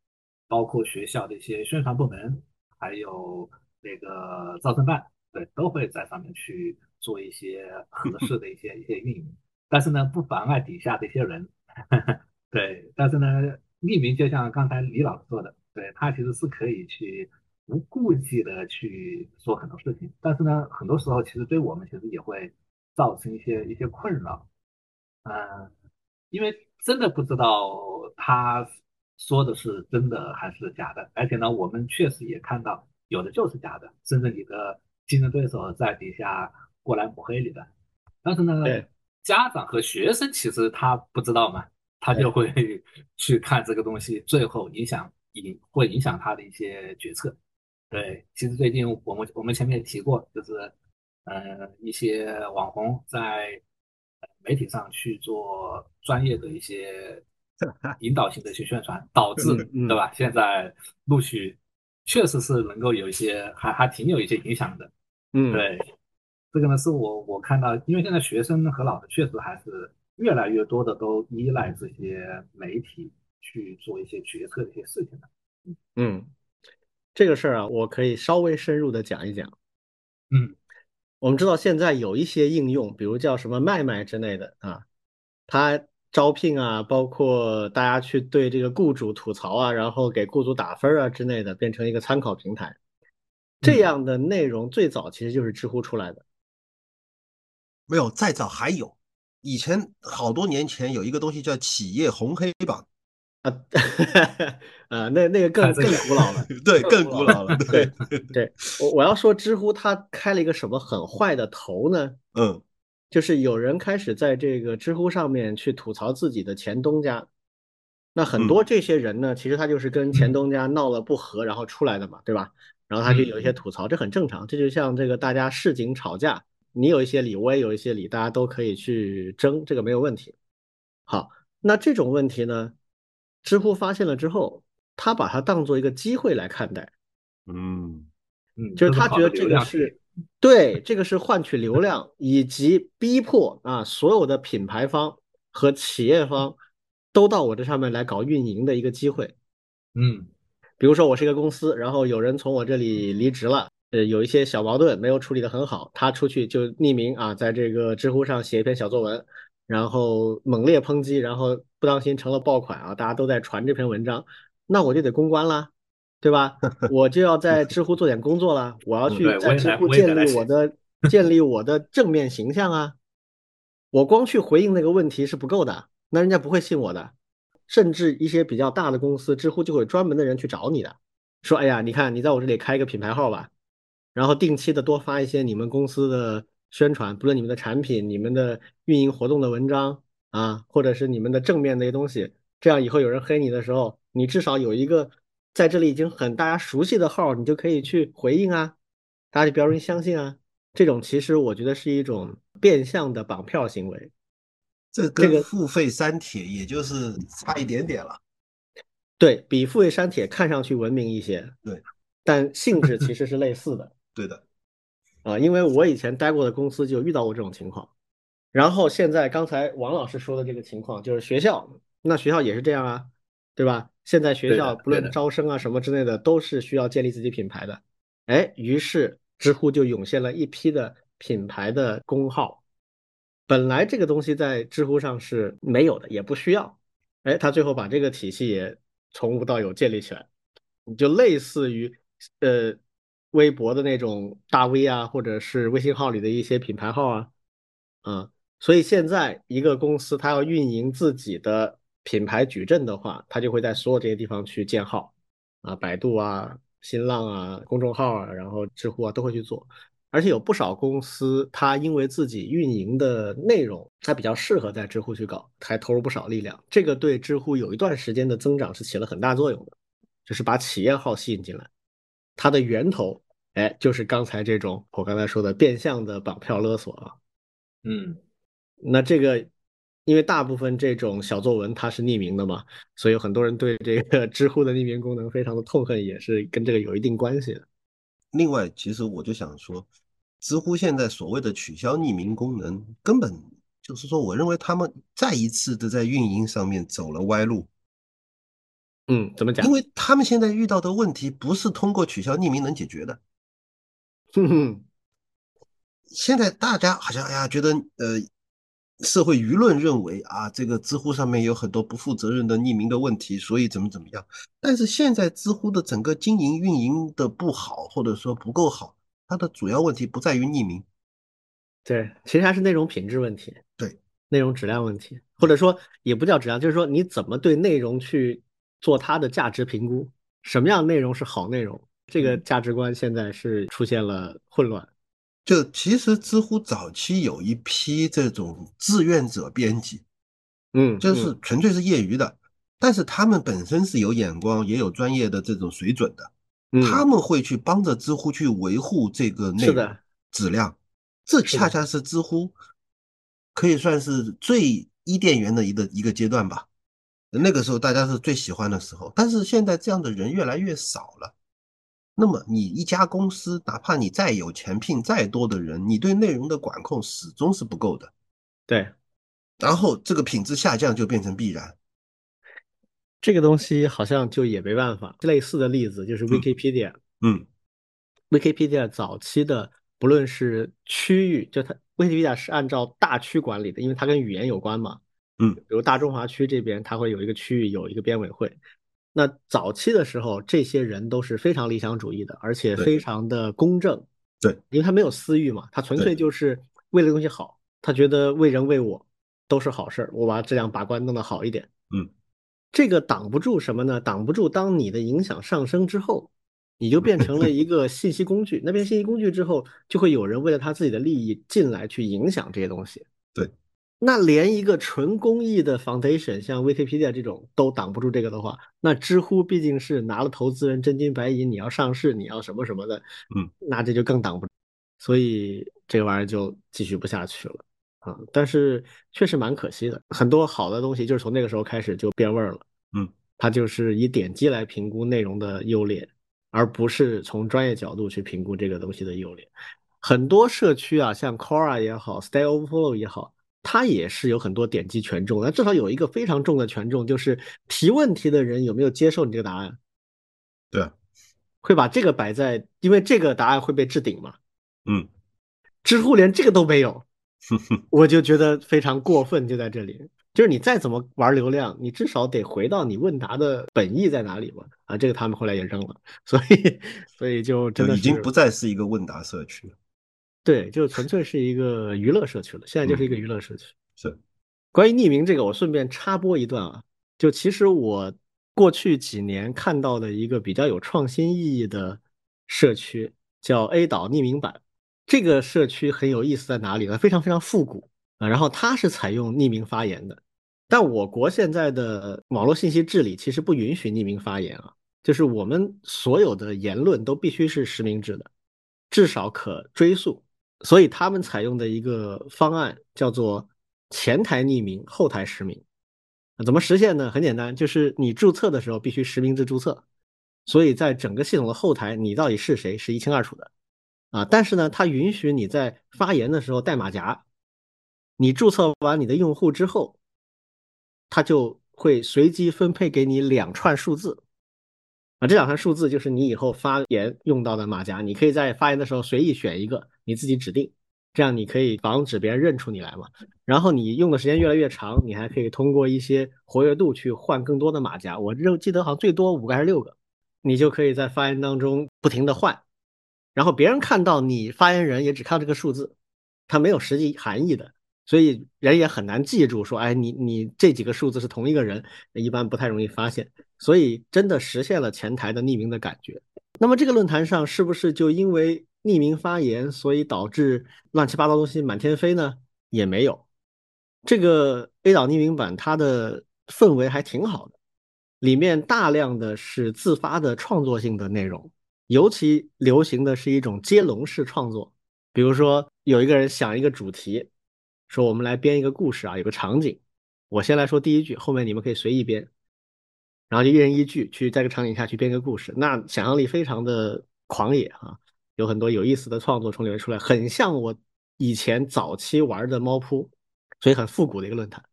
包括学校的一些宣传部门，还有那个招生办，对，都会在上面去做一些合适的一些一些运营。但是呢，不妨碍底下的一些人。[laughs] 对，但是呢，匿名就像刚才李老师说的，对他其实是可以去无顾忌的去说很多事情，但是呢，很多时候其实对我们其实也会造成一些一些困扰，嗯，因为真的不知道他说的是真的还是假的，而且呢，我们确实也看到有的就是假的，甚至你的竞争对手在底下过来抹黑你的，但是呢，家长和学生其实他不知道嘛。他就会去看这个东西，最后影响影会影响他的一些决策。对，其实最近我们我们前面也提过，就是呃一些网红在媒体上去做专业的一些 [laughs] 引导性的一些宣传，导致对吧？现在陆续确实是能够有一些还还挺有一些影响的。嗯，对，这个呢是我我看到，因为现在学生和老师确实还是。越来越多的都依赖这些媒体去做一些决策的一些事情的。嗯，这个事儿啊，我可以稍微深入的讲一讲。嗯，我们知道现在有一些应用，比如叫什么麦麦之类的啊，它招聘啊，包括大家去对这个雇主吐槽啊，然后给雇主打分啊之类的，变成一个参考平台。这样的内容最早其实就是知乎出来的。没有，再早还有。以前好多年前有一个东西叫企业红黑榜啊，啊，[laughs] 那那个更更古老了，[laughs] 对，更古老了，对对。[laughs] 我我要说，知乎它开了一个什么很坏的头呢？嗯，就是有人开始在这个知乎上面去吐槽自己的前东家，那很多这些人呢，其实他就是跟前东家闹了不和，然后出来的嘛，对吧？然后他就有一些吐槽，这很正常，这就像这个大家市井吵架。你有一些理，我也有一些理，大家都可以去争，这个没有问题。好，那这种问题呢，知乎发现了之后，他把它当做一个机会来看待，嗯嗯，就是他觉得这个是对，这个是换取流量以及逼迫啊所有的品牌方和企业方都到我这上面来搞运营的一个机会。嗯，比如说我是一个公司，然后有人从我这里离职了。呃，有一些小矛盾没有处理的很好，他出去就匿名啊，在这个知乎上写一篇小作文，然后猛烈抨击，然后不当心成了爆款啊，大家都在传这篇文章，那我就得公关啦，对吧？[laughs] 我就要在知乎做点工作了，我要去在知乎建立我的建立我的正面形象啊，我光去回应那个问题是不够的，那人家不会信我的，甚至一些比较大的公司，知乎就会有专门的人去找你的，说，哎呀，你看你在我这里开一个品牌号吧。然后定期的多发一些你们公司的宣传，不论你们的产品、你们的运营活动的文章啊，或者是你们的正面的一些东西，这样以后有人黑你的时候，你至少有一个在这里已经很大家熟悉的号，你就可以去回应啊，大家就比较容易相信啊。这种其实我觉得是一种变相的绑票行为，这跟付费删帖也就是差一点点了，对比付费删帖看上去文明一些，对，但性质其实是类似的。[laughs] 对的，啊，因为我以前待过的公司就遇到过这种情况，然后现在刚才王老师说的这个情况，就是学校，那学校也是这样啊，对吧？现在学校不论招生啊什么之类的，都是需要建立自己品牌的，哎，于是知乎就涌现了一批的品牌的公号，本来这个东西在知乎上是没有的，也不需要，哎，他最后把这个体系也从无到有建立起来，你就类似于呃。微博的那种大 V 啊，或者是微信号里的一些品牌号啊，啊，所以现在一个公司它要运营自己的品牌矩阵的话，它就会在所有这些地方去建号啊，百度啊、新浪啊、公众号啊，然后知乎啊都会去做。而且有不少公司，它因为自己运营的内容，它比较适合在知乎去搞，还投入不少力量。这个对知乎有一段时间的增长是起了很大作用的，就是把企业号吸引进来。它的源头，哎，就是刚才这种我刚才说的变相的绑票勒索啊。嗯，那这个，因为大部分这种小作文它是匿名的嘛，所以很多人对这个知乎的匿名功能非常的痛恨，也是跟这个有一定关系的。另外，其实我就想说，知乎现在所谓的取消匿名功能，根本就是说，我认为他们再一次的在运营上面走了歪路。嗯，怎么讲？因为他们现在遇到的问题不是通过取消匿名能解决的。哼哼，现在大家好像哎呀，觉得呃，社会舆论认为啊，这个知乎上面有很多不负责任的匿名的问题，所以怎么怎么样。但是现在知乎的整个经营运营的不好，或者说不够好，它的主要问题不在于匿名，对，其实还是内容品质问题，对，内容质量问题，或者说也不叫质量，就是说你怎么对内容去做它的价值评估，什么样内容是好内容，这个价值观现在是出现了混乱。就其实知乎早期有一批这种志愿者编辑，嗯，就是纯粹是业余的，但是他们本身是有眼光，也有专业的这种水准的，嗯他们会去帮着知乎去维护这个内容质量，这恰恰是知乎可以算是最伊甸园的一个一个阶段吧。那个时候大家是最喜欢的时候，但是现在这样的人越来越少了。那么你一家公司，哪怕你再有钱聘再多的人，你对内容的管控始终是不够的。对然后这个品质下降就变成必然。这个东西好像就也没办法。类似的例子就是 Wikipedia，嗯 Wikipedia 早期的不论是区域，就它 Wikipedia 是按照大区管理的，因为它跟语言有关嘛。嗯，比如大中华区这边，它会有一个区域有一个编委会。那早期的时候，这些人都是非常理想主义的，而且非常的公正。对，因为他没有私欲嘛，他纯粹就是为了东西好，他觉得为人为我都是好事儿，我把质量把关弄得好一点。嗯，这个挡不住什么呢？挡不住当你的影响上升之后，你就变成了一个信息工具。那变信息工具之后，就会有人为了他自己的利益进来去影响这些东西。对，那连一个纯公益的 foundation，像 Wikipedia 这种都挡不住这个的话，那知乎毕竟是拿了投资人真金白银，你要上市，你要什么什么的，嗯，那这就更挡不住。所以这个玩意儿就继续不下去了啊！但是确实蛮可惜的，很多好的东西就是从那个时候开始就变味儿了。嗯，它就是以点击来评估内容的优劣，而不是从专业角度去评估这个东西的优劣。很多社区啊，像 Quora 也好，Stay Overflow 也好，它也是有很多点击权重，那至少有一个非常重的权重，就是提问题的人有没有接受你这个答案，对啊，会把这个摆在，因为这个答案会被置顶嘛。嗯，知乎连这个都没有，[laughs] 我就觉得非常过分，就在这里。就是你再怎么玩流量，你至少得回到你问答的本意在哪里吧？啊，这个他们后来也扔了，所以所以就真的已经不再是一个问答社区了。对，就纯粹是一个娱乐社区了。现在就是一个娱乐社区。是，关于匿名这个，我顺便插播一段啊，就其实我过去几年看到的一个比较有创新意义的社区，叫 A 岛匿名版。这个社区很有意思在哪里呢？非常非常复古啊，然后它是采用匿名发言的，但我国现在的网络信息治理其实不允许匿名发言啊，就是我们所有的言论都必须是实名制的，至少可追溯。所以他们采用的一个方案叫做前台匿名，后台实名。怎么实现呢？很简单，就是你注册的时候必须实名制注册，所以在整个系统的后台，你到底是谁是一清二楚的。啊，但是呢，它允许你在发言的时候带马甲。你注册完你的用户之后，它就会随机分配给你两串数字。啊，这两串数字就是你以后发言用到的马甲，你可以在发言的时候随意选一个，你自己指定，这样你可以防止别人认出你来嘛。然后你用的时间越来越长，你还可以通过一些活跃度去换更多的马甲。我认记得好像最多五个还是六个，你就可以在发言当中不停的换。然后别人看到你发言人也只看这个数字，它没有实际含义的，所以人也很难记住说，哎，你你这几个数字是同一个人，一般不太容易发现。所以真的实现了前台的匿名的感觉。那么这个论坛上是不是就因为匿名发言，所以导致乱七八糟东西满天飞呢？也没有。这个 A 岛匿名版它的氛围还挺好的，里面大量的是自发的创作性的内容，尤其流行的是一种接龙式创作。比如说有一个人想一个主题，说我们来编一个故事啊，有个场景，我先来说第一句，后面你们可以随意编。然后就一人一句去在这个场景下去编个故事，那想象力非常的狂野啊，有很多有意思的创作从里面出来，很像我以前早期玩的猫扑，所以很复古的一个论坛。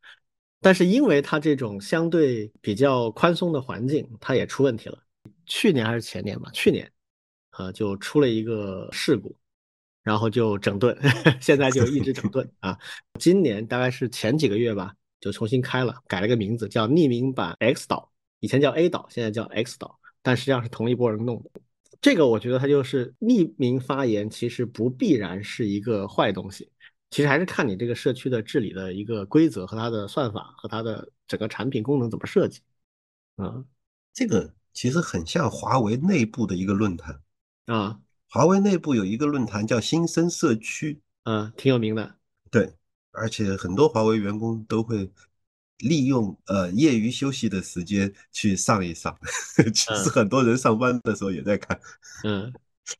但是因为它这种相对比较宽松的环境，它也出问题了。去年还是前年吧，去年啊就出了一个事故，然后就整顿，[laughs] 现在就一直整顿啊。今年大概是前几个月吧，就重新开了，改了个名字叫匿名版 X 岛。以前叫 A 岛，现在叫 X 岛，但实际上是同一波人弄的。这个我觉得它就是匿名发言，其实不必然是一个坏东西，其实还是看你这个社区的治理的一个规则和它的算法和它的整个产品功能怎么设计。啊，这个其实很像华为内部的一个论坛啊，华为内部有一个论坛叫新生社区，啊，挺有名的。对，而且很多华为员工都会。利用呃业余休息的时间去上一上，[laughs] 其实很多人上班的时候也在看，嗯，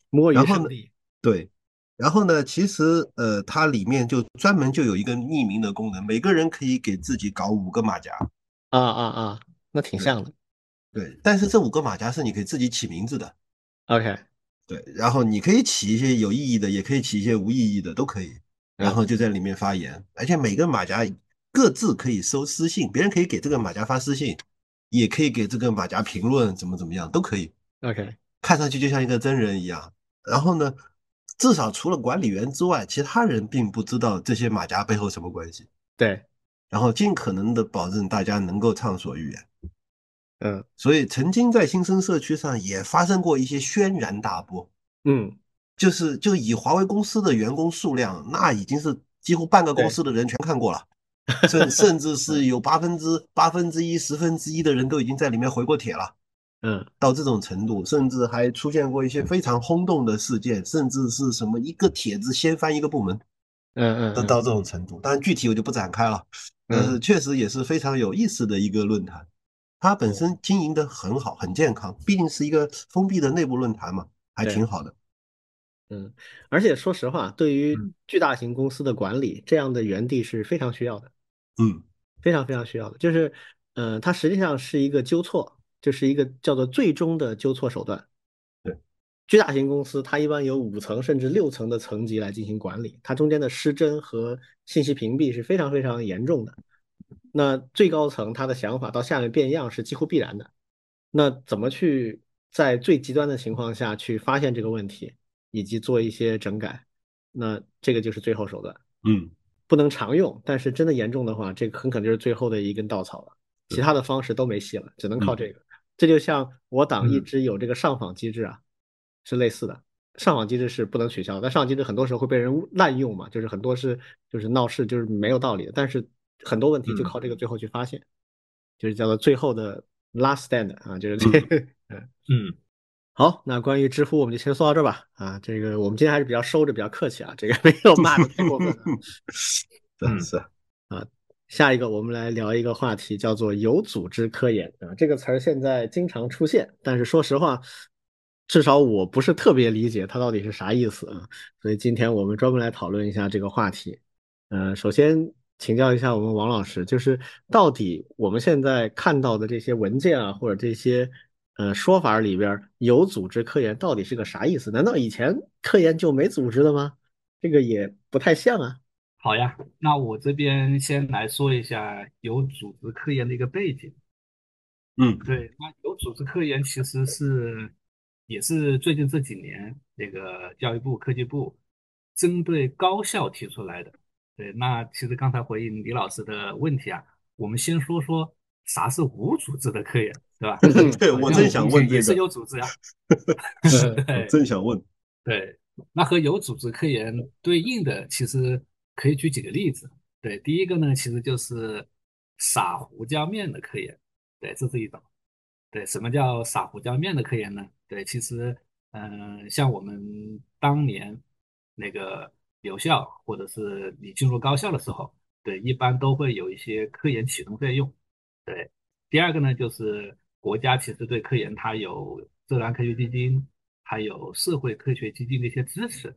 摸鱼圣地。对，然后呢，其实呃它里面就专门就有一个匿名的功能，每个人可以给自己搞五个马甲。啊啊啊，那挺像的。对，但是这五个马甲是你可以自己起名字的。OK。对，然后你可以起一些有意义的，也可以起一些无意义的，都可以。然后就在里面发言，而且每个马甲。各自可以收私信，别人可以给这个马甲发私信，也可以给这个马甲评论，怎么怎么样都可以。OK，看上去就像一个真人一样。然后呢，至少除了管理员之外，其他人并不知道这些马甲背后什么关系。对，然后尽可能的保证大家能够畅所欲言。嗯，所以曾经在新生社区上也发生过一些轩然大波。嗯，就是就以华为公司的员工数量，那已经是几乎半个公司的人全看过了。[laughs] 甚甚至是有八分之八分之一、十分之一的人都已经在里面回过帖了，嗯，到这种程度，甚至还出现过一些非常轰动的事件，甚至是什么一个帖子掀翻一个部门，嗯嗯，都到这种程度。当然具体我就不展开了，但是确实也是非常有意思的一个论坛，它本身经营的很好，很健康，毕竟是一个封闭的内部论坛嘛，还挺好的。嗯，而且说实话，对于巨大型公司的管理，这样的园地是非常需要的。嗯，非常非常需要的，就是，呃，它实际上是一个纠错，就是一个叫做最终的纠错手段。对，巨大型公司它一般有五层甚至六层的层级来进行管理，它中间的失真和信息屏蔽是非常非常严重的。那最高层他的想法到下面变样是几乎必然的。那怎么去在最极端的情况下去发现这个问题，以及做一些整改？那这个就是最后手段。嗯。不能常用，但是真的严重的话，这个很可能就是最后的一根稻草了。其他的方式都没戏了，只能靠这个。这就像我党一直有这个上访机制啊，是类似的。上访机制是不能取消，但上访机制很多时候会被人滥用嘛，就是很多是就是闹事，就是没有道理的。但是很多问题就靠这个最后去发现，就是叫做最后的 last stand 啊，就是这个。[laughs] 嗯嗯。好，那关于知乎我们就先说到这吧。啊，这个我们今天还是比较收着，比较客气啊，这个没有骂的太过分。[laughs] 嗯，是啊。下一个我们来聊一个话题，叫做有组织科研啊。这个词儿现在经常出现，但是说实话，至少我不是特别理解它到底是啥意思啊。所以今天我们专门来讨论一下这个话题。嗯，首先请教一下我们王老师，就是到底我们现在看到的这些文件啊，或者这些。呃，说法里边有组织科研到底是个啥意思？难道以前科研就没组织的吗？这个也不太像啊。好呀，那我这边先来说一下有组织科研的一个背景。嗯，对，那有组织科研其实是也是最近这几年那个教育部科技部针对高校提出来的。对，那其实刚才回应李老师的问题啊，我们先说说啥是无组织的科研。对吧？对我正想问，也是有组织呀。[laughs] 对，正想问。对，那和有组织科研对应的，其实可以举几个例子。对，第一个呢，其实就是撒胡椒面的科研，对，这是一种。对，什么叫撒胡椒面的科研呢？对，其实，嗯，像我们当年那个留校，或者是你进入高校的时候，对，一般都会有一些科研启动费用。对，第二个呢，就是国家其实对科研它有自然科学基金，还有社会科学基金的一些支持。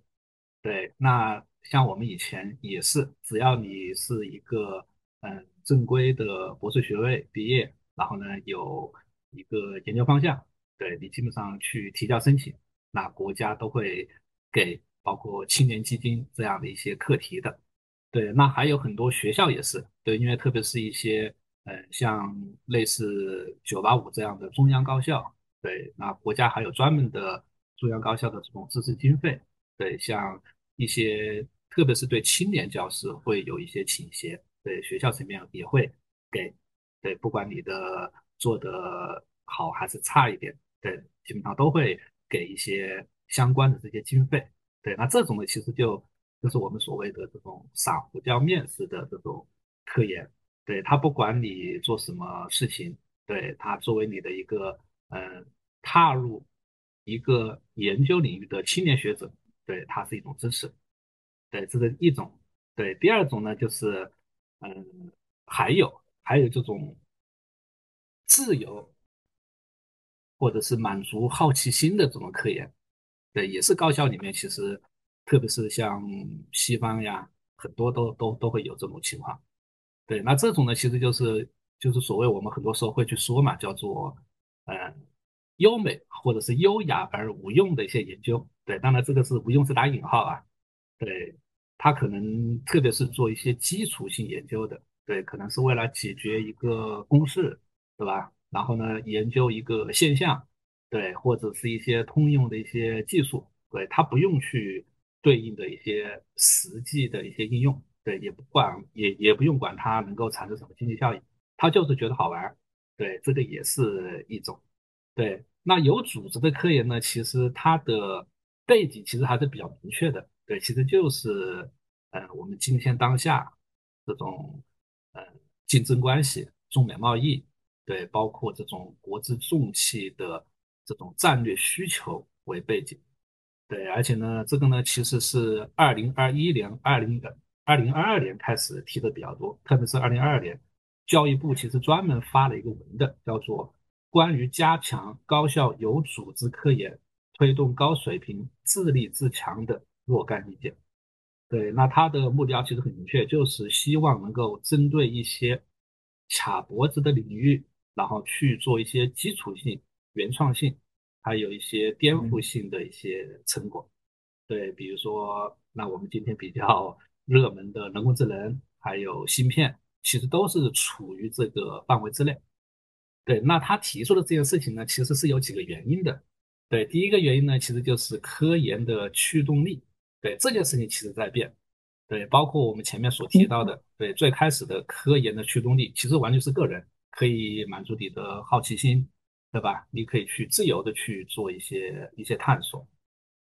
对，那像我们以前也是，只要你是一个嗯正规的博士学位毕业，然后呢有一个研究方向，对你基本上去提交申请，那国家都会给包括青年基金这样的一些课题的。对，那还有很多学校也是，对，因为特别是一些嗯像类似九八五这样的中央高校，对，那国家还有专门的中央高校的这种支持经费。对，像一些，特别是对青年教师会有一些倾斜，对学校层面也会给，对，不管你的做的好还是差一点，对，基本上都会给一些相关的这些经费。对，那这种呢，其实就就是我们所谓的这种撒胡椒面式的这种科研，对他不管你做什么事情，对他作为你的一个嗯踏入一个研究领域的青年学者。对，他是一种支持，对，这是一种。对，第二种呢，就是，嗯，还有还有这种自由，或者是满足好奇心的这种科研，对，也是高校里面其实，特别是像西方呀，很多都都都会有这种情况。对，那这种呢，其实就是就是所谓我们很多时候会去说嘛，叫做，呃。优美或者是优雅而无用的一些研究，对，当然这个是无用是打引号啊，对，它可能特别是做一些基础性研究的，对，可能是为了解决一个公式，对吧？然后呢，研究一个现象，对，或者是一些通用的一些技术，对，它不用去对应的一些实际的一些应用，对，也不管也也不用管它能够产生什么经济效益，他就是觉得好玩，对，这个也是一种。对，那有组织的科研呢，其实它的背景其实还是比较明确的。对，其实就是，呃，我们今天当下这种，呃，竞争关系、中美贸易，对，包括这种国之重器的这种战略需求为背景。对，而且呢，这个呢，其实是二零二一年、二零二零二二年开始提的比较多，特别是二零二二年，教育部其实专门发了一个文的，叫做。关于加强高校有组织科研、推动高水平自立自强的若干意见，对，那它的目标其实很明确，就是希望能够针对一些卡脖子的领域，然后去做一些基础性、原创性，还有一些颠覆性的一些成果。对，比如说，那我们今天比较热门的人工智能，还有芯片，其实都是处于这个范围之内。对，那他提出的这件事情呢，其实是有几个原因的。对，第一个原因呢，其实就是科研的驱动力。对，这件事情其实在变。对，包括我们前面所提到的，对，最开始的科研的驱动力，其实完全是个人，可以满足你的好奇心，对吧？你可以去自由的去做一些一些探索。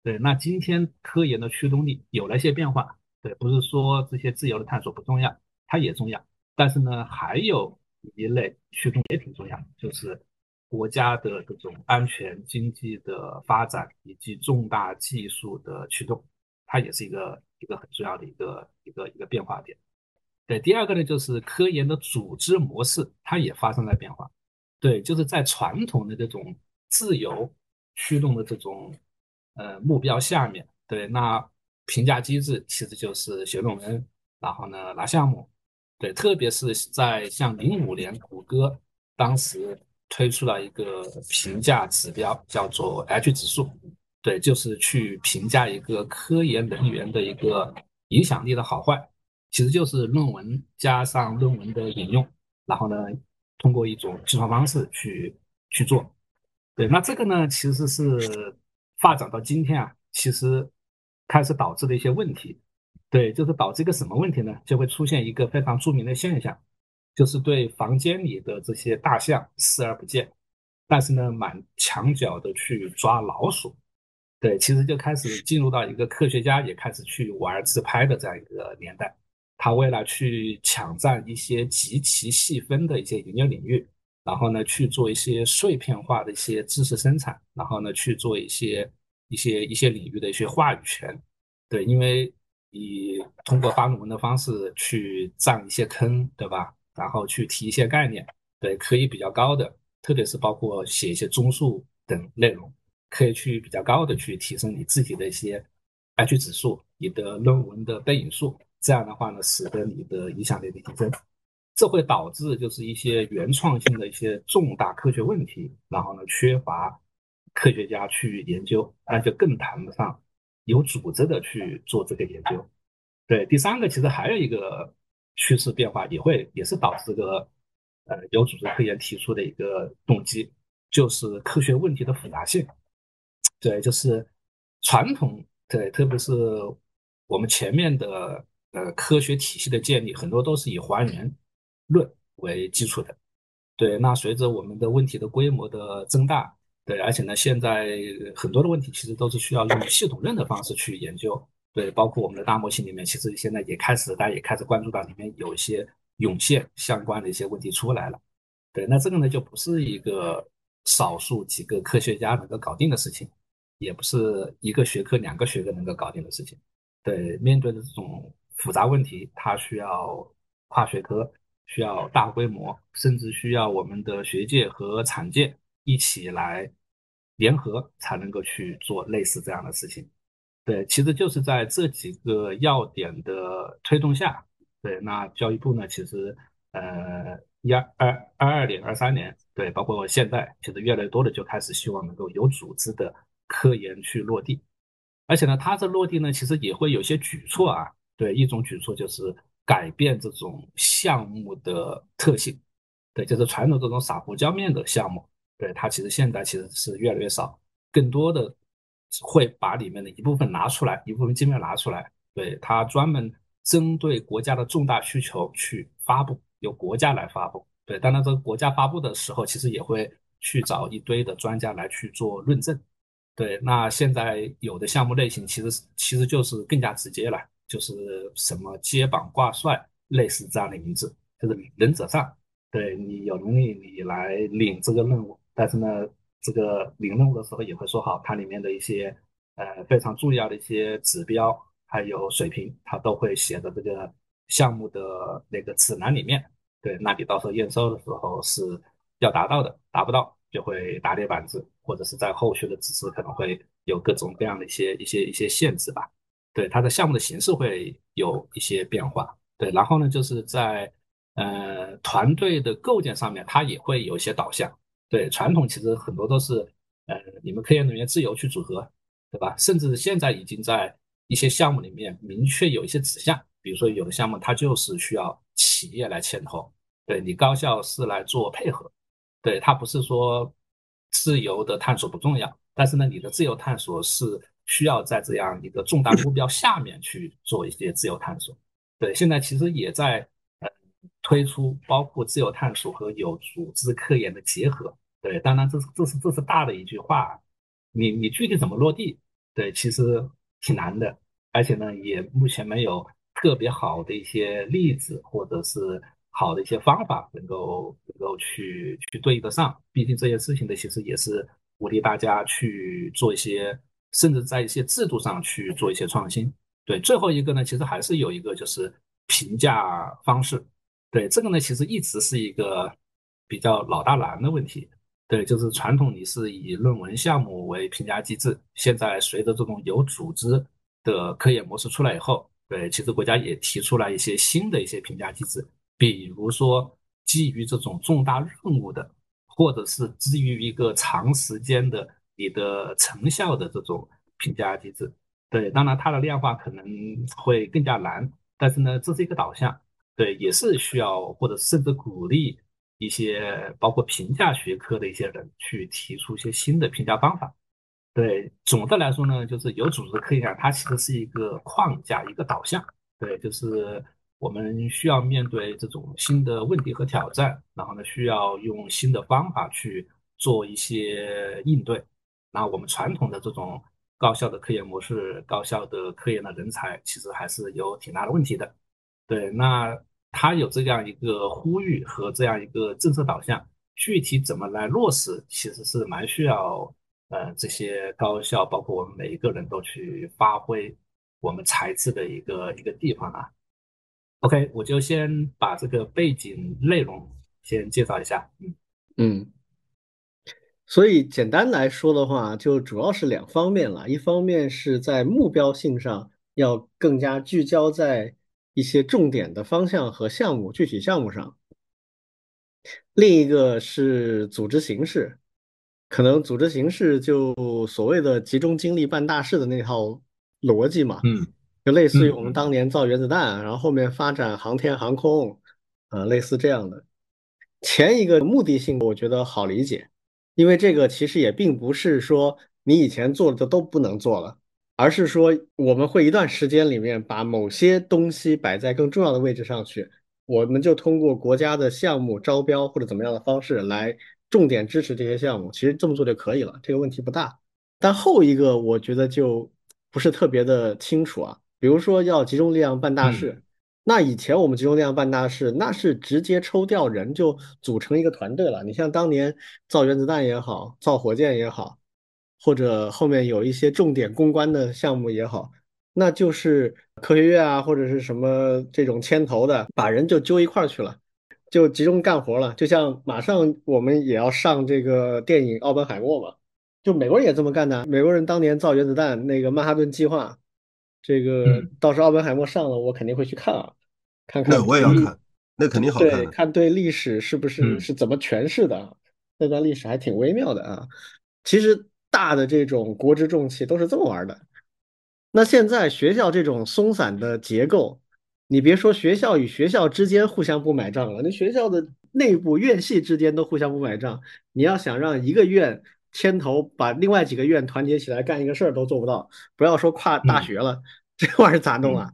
对，那今天科研的驱动力有了一些变化。对，不是说这些自由的探索不重要，它也重要。但是呢，还有。一类驱动也挺重要，就是国家的这种安全、经济的发展以及重大技术的驱动，它也是一个一个很重要的一个一个一个变化点。对，第二个呢，就是科研的组织模式，它也发生了变化。对，就是在传统的这种自由驱动的这种呃目标下面，对，那评价机制其实就是写论文，然后呢拿项目。对，特别是在像零五年，谷歌当时推出了一个评价指标，叫做 H 指数。对，就是去评价一个科研人员的一个影响力的好坏，其实就是论文加上论文的引用，然后呢，通过一种计算方式去去做。对，那这个呢，其实是发展到今天啊，其实开始导致的一些问题。对，就是导致一个什么问题呢？就会出现一个非常著名的现象，就是对房间里的这些大象视而不见，但是呢，满墙角的去抓老鼠。对，其实就开始进入到一个科学家也开始去玩自拍的这样一个年代。他为了去抢占一些极其细分的一些研究领域，然后呢去做一些碎片化的一些知识生产，然后呢去做一些一些一些领域的一些话语权。对，因为你通过发论文的方式去占一些坑，对吧？然后去提一些概念，对，可以比较高的，特别是包括写一些综述等内容，可以去比较高的去提升你自己的一些 H 指数，你的论文的背影数。这样的话呢，使得你的影响力的提升，这会导致就是一些原创性的一些重大科学问题，然后呢缺乏科学家去研究，那就更谈不上有组织的去做这个研究。对，第三个其实还有一个趋势变化，也会也是导致这个呃有组织科研提出的一个动机，就是科学问题的复杂性。对，就是传统对，特别是我们前面的。呃，科学体系的建立很多都是以还原论为基础的。对，那随着我们的问题的规模的增大，对，而且呢，现在很多的问题其实都是需要用系统论的方式去研究。对，包括我们的大模型里面，其实现在也开始，大家也开始关注到里面有一些涌现相关的一些问题出来了。对，那这个呢，就不是一个少数几个科学家能够搞定的事情，也不是一个学科、两个学科能够搞定的事情。对，面对的这种。复杂问题，它需要跨学科，需要大规模，甚至需要我们的学界和产界一起来联合，才能够去做类似这样的事情。对，其实就是在这几个要点的推动下，对，那教育部呢，其实呃一二二二二年、二三年，对，包括现在，其实越来越多的就开始希望能够有组织的科研去落地，而且呢，它这落地呢，其实也会有些举措啊。对，一种举措就是改变这种项目的特性，对，就是传统这种撒胡椒面的项目，对它其实现在其实是越来越少，更多的会把里面的一部分拿出来，一部分经费拿出来，对它专门针对国家的重大需求去发布，由国家来发布，对，当然这个国家发布的时候，其实也会去找一堆的专家来去做论证，对，那现在有的项目类型其实其实就是更加直接了。就是什么接榜挂帅，类似这样的名字，就是忍者上，对你有能力，你来领这个任务。但是呢，这个领任务的时候也会说好，它里面的一些呃非常重要的一些指标还有水平，它都会写在这个项目的那个指南里面。对，那你到时候验收的时候是要达到的，达不到就会打铁板子，或者是在后续的指示可能会有各种各样的一些一些一些限制吧。对它的项目的形式会有一些变化，对，然后呢，就是在呃团队的构建上面，它也会有一些导向。对，传统其实很多都是呃你们科研人员自由去组合，对吧？甚至现在已经在一些项目里面明确有一些指向，比如说有的项目它就是需要企业来牵头，对你高校是来做配合，对，它不是说自由的探索不重要，但是呢，你的自由探索是。需要在这样一个重大目标下面去做一些自由探索。对，现在其实也在推出包括自由探索和有组织科研的结合。对，当然这是这是这是大的一句话，你你具体怎么落地？对，其实挺难的，而且呢也目前没有特别好的一些例子或者是好的一些方法能够能够去去对应得上。毕竟这些事情呢，其实也是鼓励大家去做一些。甚至在一些制度上去做一些创新。对，最后一个呢，其实还是有一个就是评价方式。对，这个呢，其实一直是一个比较老大难的问题。对，就是传统你是以论文项目为评价机制，现在随着这种有组织的科研模式出来以后，对，其实国家也提出来一些新的一些评价机制，比如说基于这种重大任务的，或者是基于一个长时间的。你的成效的这种评价机制，对，当然它的量化可能会更加难，但是呢，这是一个导向，对，也是需要或者甚至鼓励一些包括评价学科的一些人去提出一些新的评价方法。对，总的来说呢，就是有组织的科研，它其实是一个框架，一个导向，对，就是我们需要面对这种新的问题和挑战，然后呢，需要用新的方法去做一些应对。那我们传统的这种高效的科研模式、高效的科研的人才，其实还是有挺大的问题的。对，那他有这样一个呼吁和这样一个政策导向，具体怎么来落实，其实是蛮需要呃这些高校，包括我们每一个人都去发挥我们才智的一个一个地方啊。OK，我就先把这个背景内容先介绍一下。嗯嗯，所以简单来说的话，就主要是两方面了。一方面是在目标性上要更加聚焦在一些重点的方向和项目、具体项目上；另一个是组织形式，可能组织形式就所谓的集中精力办大事的那套逻辑嘛。嗯。就类似于我们当年造原子弹，然后后面发展航天航空，呃，类似这样的。前一个目的性我觉得好理解，因为这个其实也并不是说你以前做的都不能做了，而是说我们会一段时间里面把某些东西摆在更重要的位置上去，我们就通过国家的项目招标或者怎么样的方式来重点支持这些项目，其实这么做就可以了，这个问题不大。但后一个我觉得就不是特别的清楚啊。比如说要集中力量办大事，那以前我们集中力量办大事，那是直接抽调人就组成一个团队了。你像当年造原子弹也好，造火箭也好，或者后面有一些重点攻关的项目也好，那就是科学院啊或者是什么这种牵头的，把人就揪一块儿去了，就集中干活了。就像马上我们也要上这个电影《奥本海默》嘛，就美国人也这么干的。美国人当年造原子弹那个曼哈顿计划。这个到时候奥本海默上了，我肯定会去看啊，看看。那我也要看，那肯定好看。对，看对历史是不是是怎么诠释的？那段历史还挺微妙的啊。其实大的这种国之重器都是这么玩的。那现在学校这种松散的结构，你别说学校与学校之间互相不买账了，那学校的内部院系之间都互相不买账。你要想让一个院。牵头把另外几个院团结起来干一个事儿都做不到，不要说跨大学了，这玩意儿咋弄啊？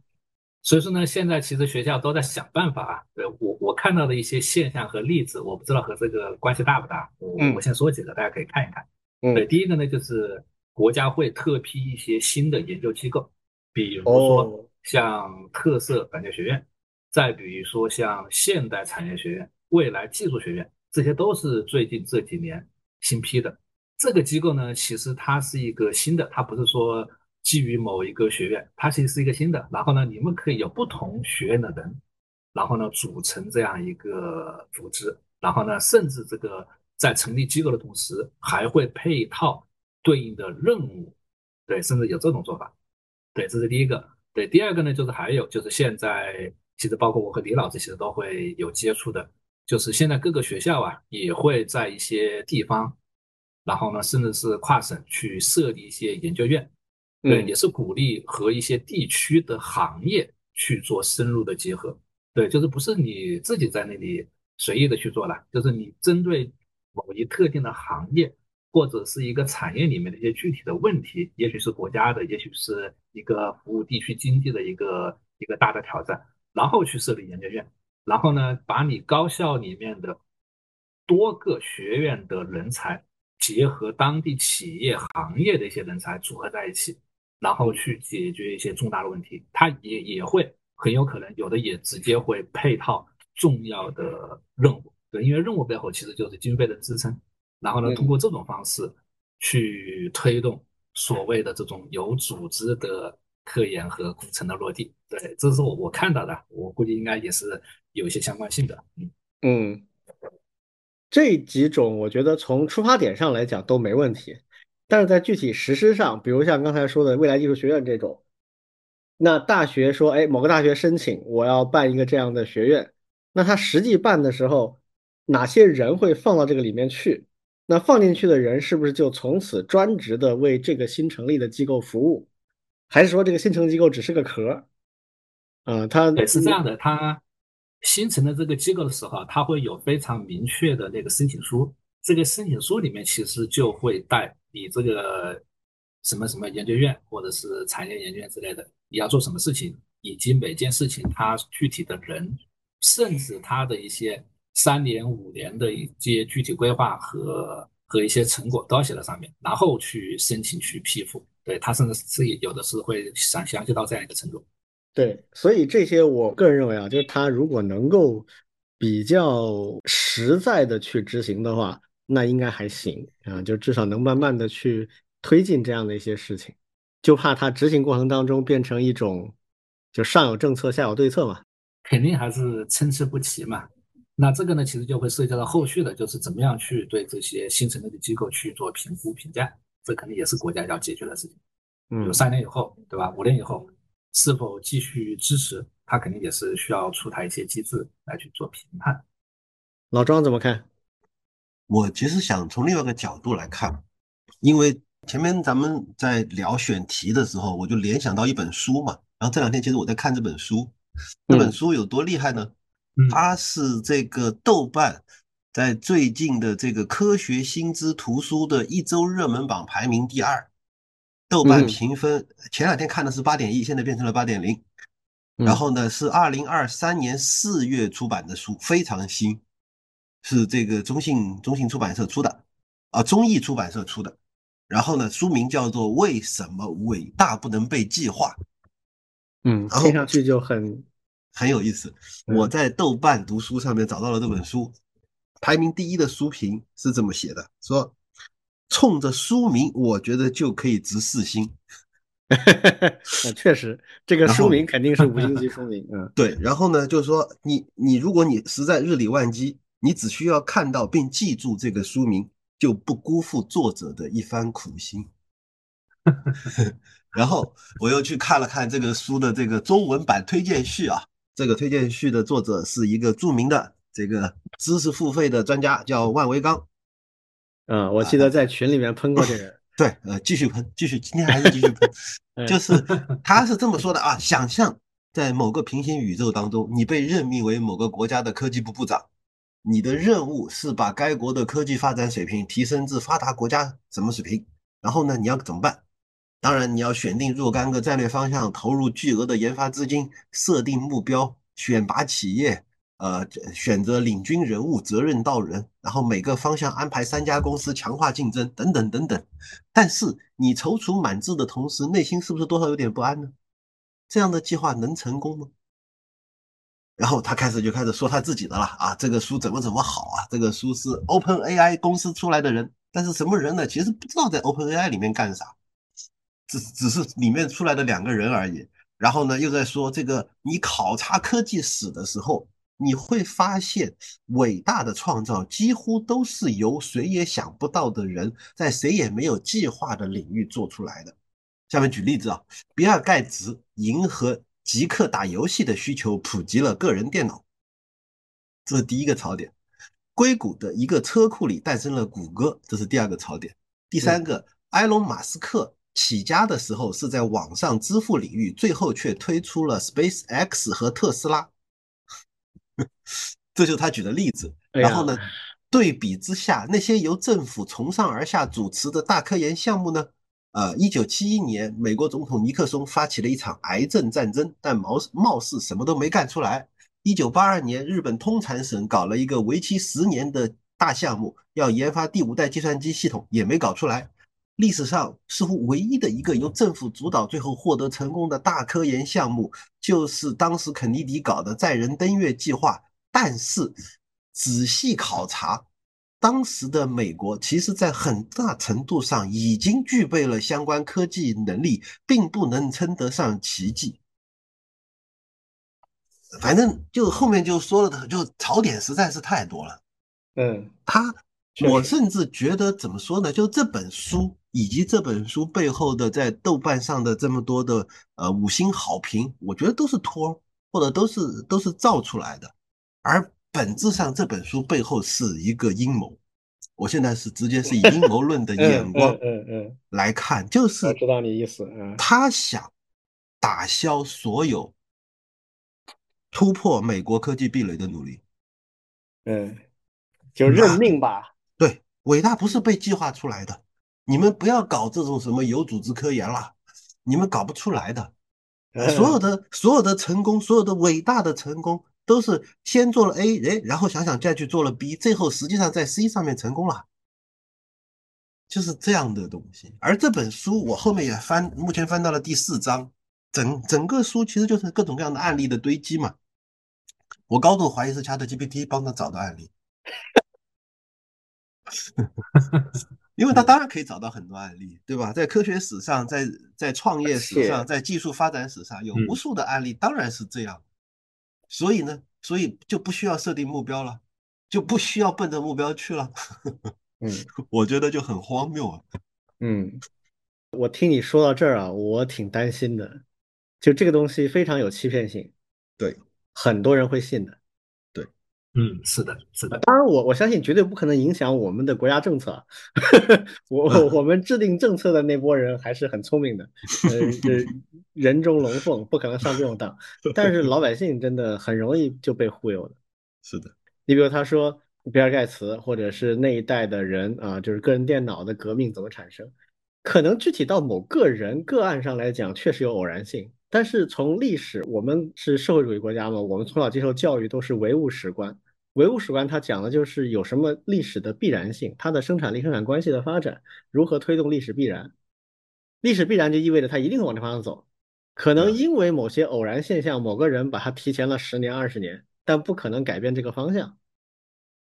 所以说呢，现在其实学校都在想办法啊。对我我看到的一些现象和例子，我不知道和这个关系大不大。我我先说几个，大家可以看一看。对，第一个呢就是国家会特批一些新的研究机构，比如说像特色软件学院，再比如说像现代产业学院、未来技术学院，这些都是最近这几年新批的。这个机构呢，其实它是一个新的，它不是说基于某一个学院，它其实是一个新的。然后呢，你们可以有不同学院的人，然后呢组成这样一个组织，然后呢，甚至这个在成立机构的同时，还会配套对应的任务，对，甚至有这种做法。对，这是第一个。对，第二个呢，就是还有就是现在其实包括我和李老师其实都会有接触的，就是现在各个学校啊也会在一些地方。然后呢，甚至是跨省去设立一些研究院，对，也是鼓励和一些地区的行业去做深入的结合，对，就是不是你自己在那里随意的去做了，就是你针对某一特定的行业或者是一个产业里面的一些具体的问题，也许是国家的，也许是一个服务地区经济的一个一个大的挑战，然后去设立研究院，然后呢，把你高校里面的多个学院的人才。结合当地企业行业的一些人才组合在一起，然后去解决一些重大的问题，它也也会很有可能有的也直接会配套重要的任务，对，因为任务背后其实就是经费的支撑，然后呢，通过这种方式去推动所谓的这种有组织的科研和工程的落地，对，这是我我看到的，我估计应该也是有一些相关性的，嗯。嗯。这几种我觉得从出发点上来讲都没问题，但是在具体实施上，比如像刚才说的未来艺术学院这种，那大学说，哎，某个大学申请我要办一个这样的学院，那他实际办的时候，哪些人会放到这个里面去？那放进去的人是不是就从此专职的为这个新成立的机构服务？还是说这个新成机构只是个壳？啊，他也是这样的，他。新成的这个机构的时候，它会有非常明确的那个申请书。这个申请书里面其实就会带你这个什么什么研究院或者是产业研究院之类的，你要做什么事情，以及每件事情它具体的人，甚至它的一些三年五年的一些具体规划和和一些成果都要写在上面，然后去申请去批复。对他甚至是有的是会详详细到这样一个程度。对，所以这些我个人认为啊，就是他如果能够比较实在的去执行的话，那应该还行啊，就至少能慢慢的去推进这样的一些事情，就怕他执行过程当中变成一种就上有政策下有对策嘛。肯定还是参差不齐嘛。那这个呢，其实就会涉及到后续的，就是怎么样去对这些新成立的机构去做评估评价，这肯定也是国家要解决的事情。嗯有三年以后，对吧？五年以后，是否继续支持，它肯定也是需要出台一些机制来去做评判。老庄怎么看？我其实想从另外一个角度来看，因为前面咱们在聊选题的时候，我就联想到一本书嘛。然后这两天其实我在看这本书，这本书有多厉害呢？嗯它是这个豆瓣在最近的这个科学新知图书的一周热门榜排名第二，豆瓣嗯。评分前两天看的是八点一，现在变成了八点零。嗯。然后呢，是二零二三年四月出版的书，非常新，是这个中信中信出版社出的，啊，中译出版社出的。然后呢，书名叫做《为什么伟大不能被计划》，嗯，听上去就很很有意思。嗯我在豆瓣读书上面找到了这本书，排名第一的书评是这么写的：说冲着书名，我觉得就可以值四星。[laughs] 呃确实，这个书名肯定是五星级 [laughs] 书名。嗯对，然后呢，就是说你你如果你实在日理万机，你只需要看到并记住这个书名，就不辜负作者的一番苦心。[laughs] 然后我又去看了看这个书的这个中文版推荐序啊，这个推荐序的作者是一个著名的这个知识付费的专家，叫万维刚。嗯，我记得在群里面喷过这个人。[laughs] 对，呃，继续喷，继续，今天还是继续喷。[laughs] 嗯就是他是这么说的啊，想象在某个平行宇宙当中，你被任命为某个国家的科技部部长，你的任务是把该国的科技发展水平提升至发达国家什么水平？然后呢，你要怎么办？当然，你要选定若干个战略方向，投入巨额的研发资金，设定目标，选拔企业，呃，选择领军人物，责任到人，然后每个方向安排三家公司，强化竞争，等等等等。但是你踌躇满志的同时，内心是不是多少有点不安呢？这样的计划能成功吗？然后他开始就开始说他自己的了啊，这个书怎么怎么好啊，这个书是 Open AI 公司出来的人，但是什么人呢？其实不知道在 Open AI 里面干啥，只只是里面出来的两个人而已。然后呢，又在说这个你考察科技史的时候，你会发现伟大的创造几乎都是由谁也想不到的人，在谁也没有计划的领域做出来的。下面举例子啊，比尔盖茨迎合极客打游戏的需求，普及了个人电脑，这是第一个槽点。硅谷的一个车库里诞生了谷歌，这是第二个槽点。第三个，埃隆·马斯克起家的时候是在网上支付领域，最后却推出了 SpaceX 和特斯拉，这就是他举的例子。然后呢，对比之下，那些由政府从上而下主持的大科研项目呢？呃，一九七一年，美国总统尼克松发起了一场癌症战争，但貌貌似什么都没干出来。一九八二年，日本通产省搞了一个为期十年的大项目，要研发第五代计算机系统，也没搞出来。历史上似乎唯一的一个由政府主导最后获得成功的大科研项目，就是当时肯尼迪搞的载人登月计划。但是仔细考察，当时的美国其实在很大程度上已经具备了相关科技能力，并不能称得上奇迹。反正就后面就说了的，就槽点实在是太多了。嗯他，我甚至觉得怎么说呢？就这本书以及这本书背后的在豆瓣上的这么多的呃五星好评，我觉得都是托，或者都是都是造出来的。而本质上这本书背后是一个阴谋。我现在是直接是以阴谋论的眼光嗯嗯嗯，来看，就是我知道你意思。嗯他想打消所有突破美国科技壁垒的努力。嗯，就认命吧。对，伟大不是被计划出来的，你们不要搞这种什么有组织科研了，你们搞不出来的。嗯所有的所有的成功，所有的伟大的成功，都是先做了 A，哎，然后想想再去做了 B，最后实际上在 C 上面成功了，就是这样的东西。而这本书我后面也翻，目前翻到了第四章，整整个书其实就是各种各样的案例的堆积嘛。我高度怀疑是 ChatGPT 帮他找的案例，[laughs] 因为他当然可以找到很多案例，对吧？在科学史上，在在创业史上，在技术发展史上，有无数的案例，当然是这样。所以呢，所以就不需要设定目标了，就不需要奔着目标去了。嗯，[laughs] 我觉得就很荒谬啊。嗯，我听你说到这儿啊，我挺担心的。就这个东西非常有欺骗性，对，很多人会信的。对，嗯，是的，是的。当然，我我相信绝对不可能影响我们的国家政策。[laughs] 我我们制定政策的那波人还是很聪明的，呃，人中龙凤，不可能上这种当。但是老百姓真的很容易就被忽悠的。是的，你比如他说。比尔盖茨或者是那一代的人啊，就是个人电脑的革命怎么产生？可能具体到某个人个案上来讲，确实有偶然性。但是从历史，我们是社会主义国家嘛，我们从小接受教育都是唯物史观。唯物史观它讲的就是有什么历史的必然性，它的生产力、生产关系的发展如何推动历史必然。历史必然就意味着它一定会往这方向走。可能因为某些偶然现象，某个人把它提前了十年、二十年，但不可能改变这个方向。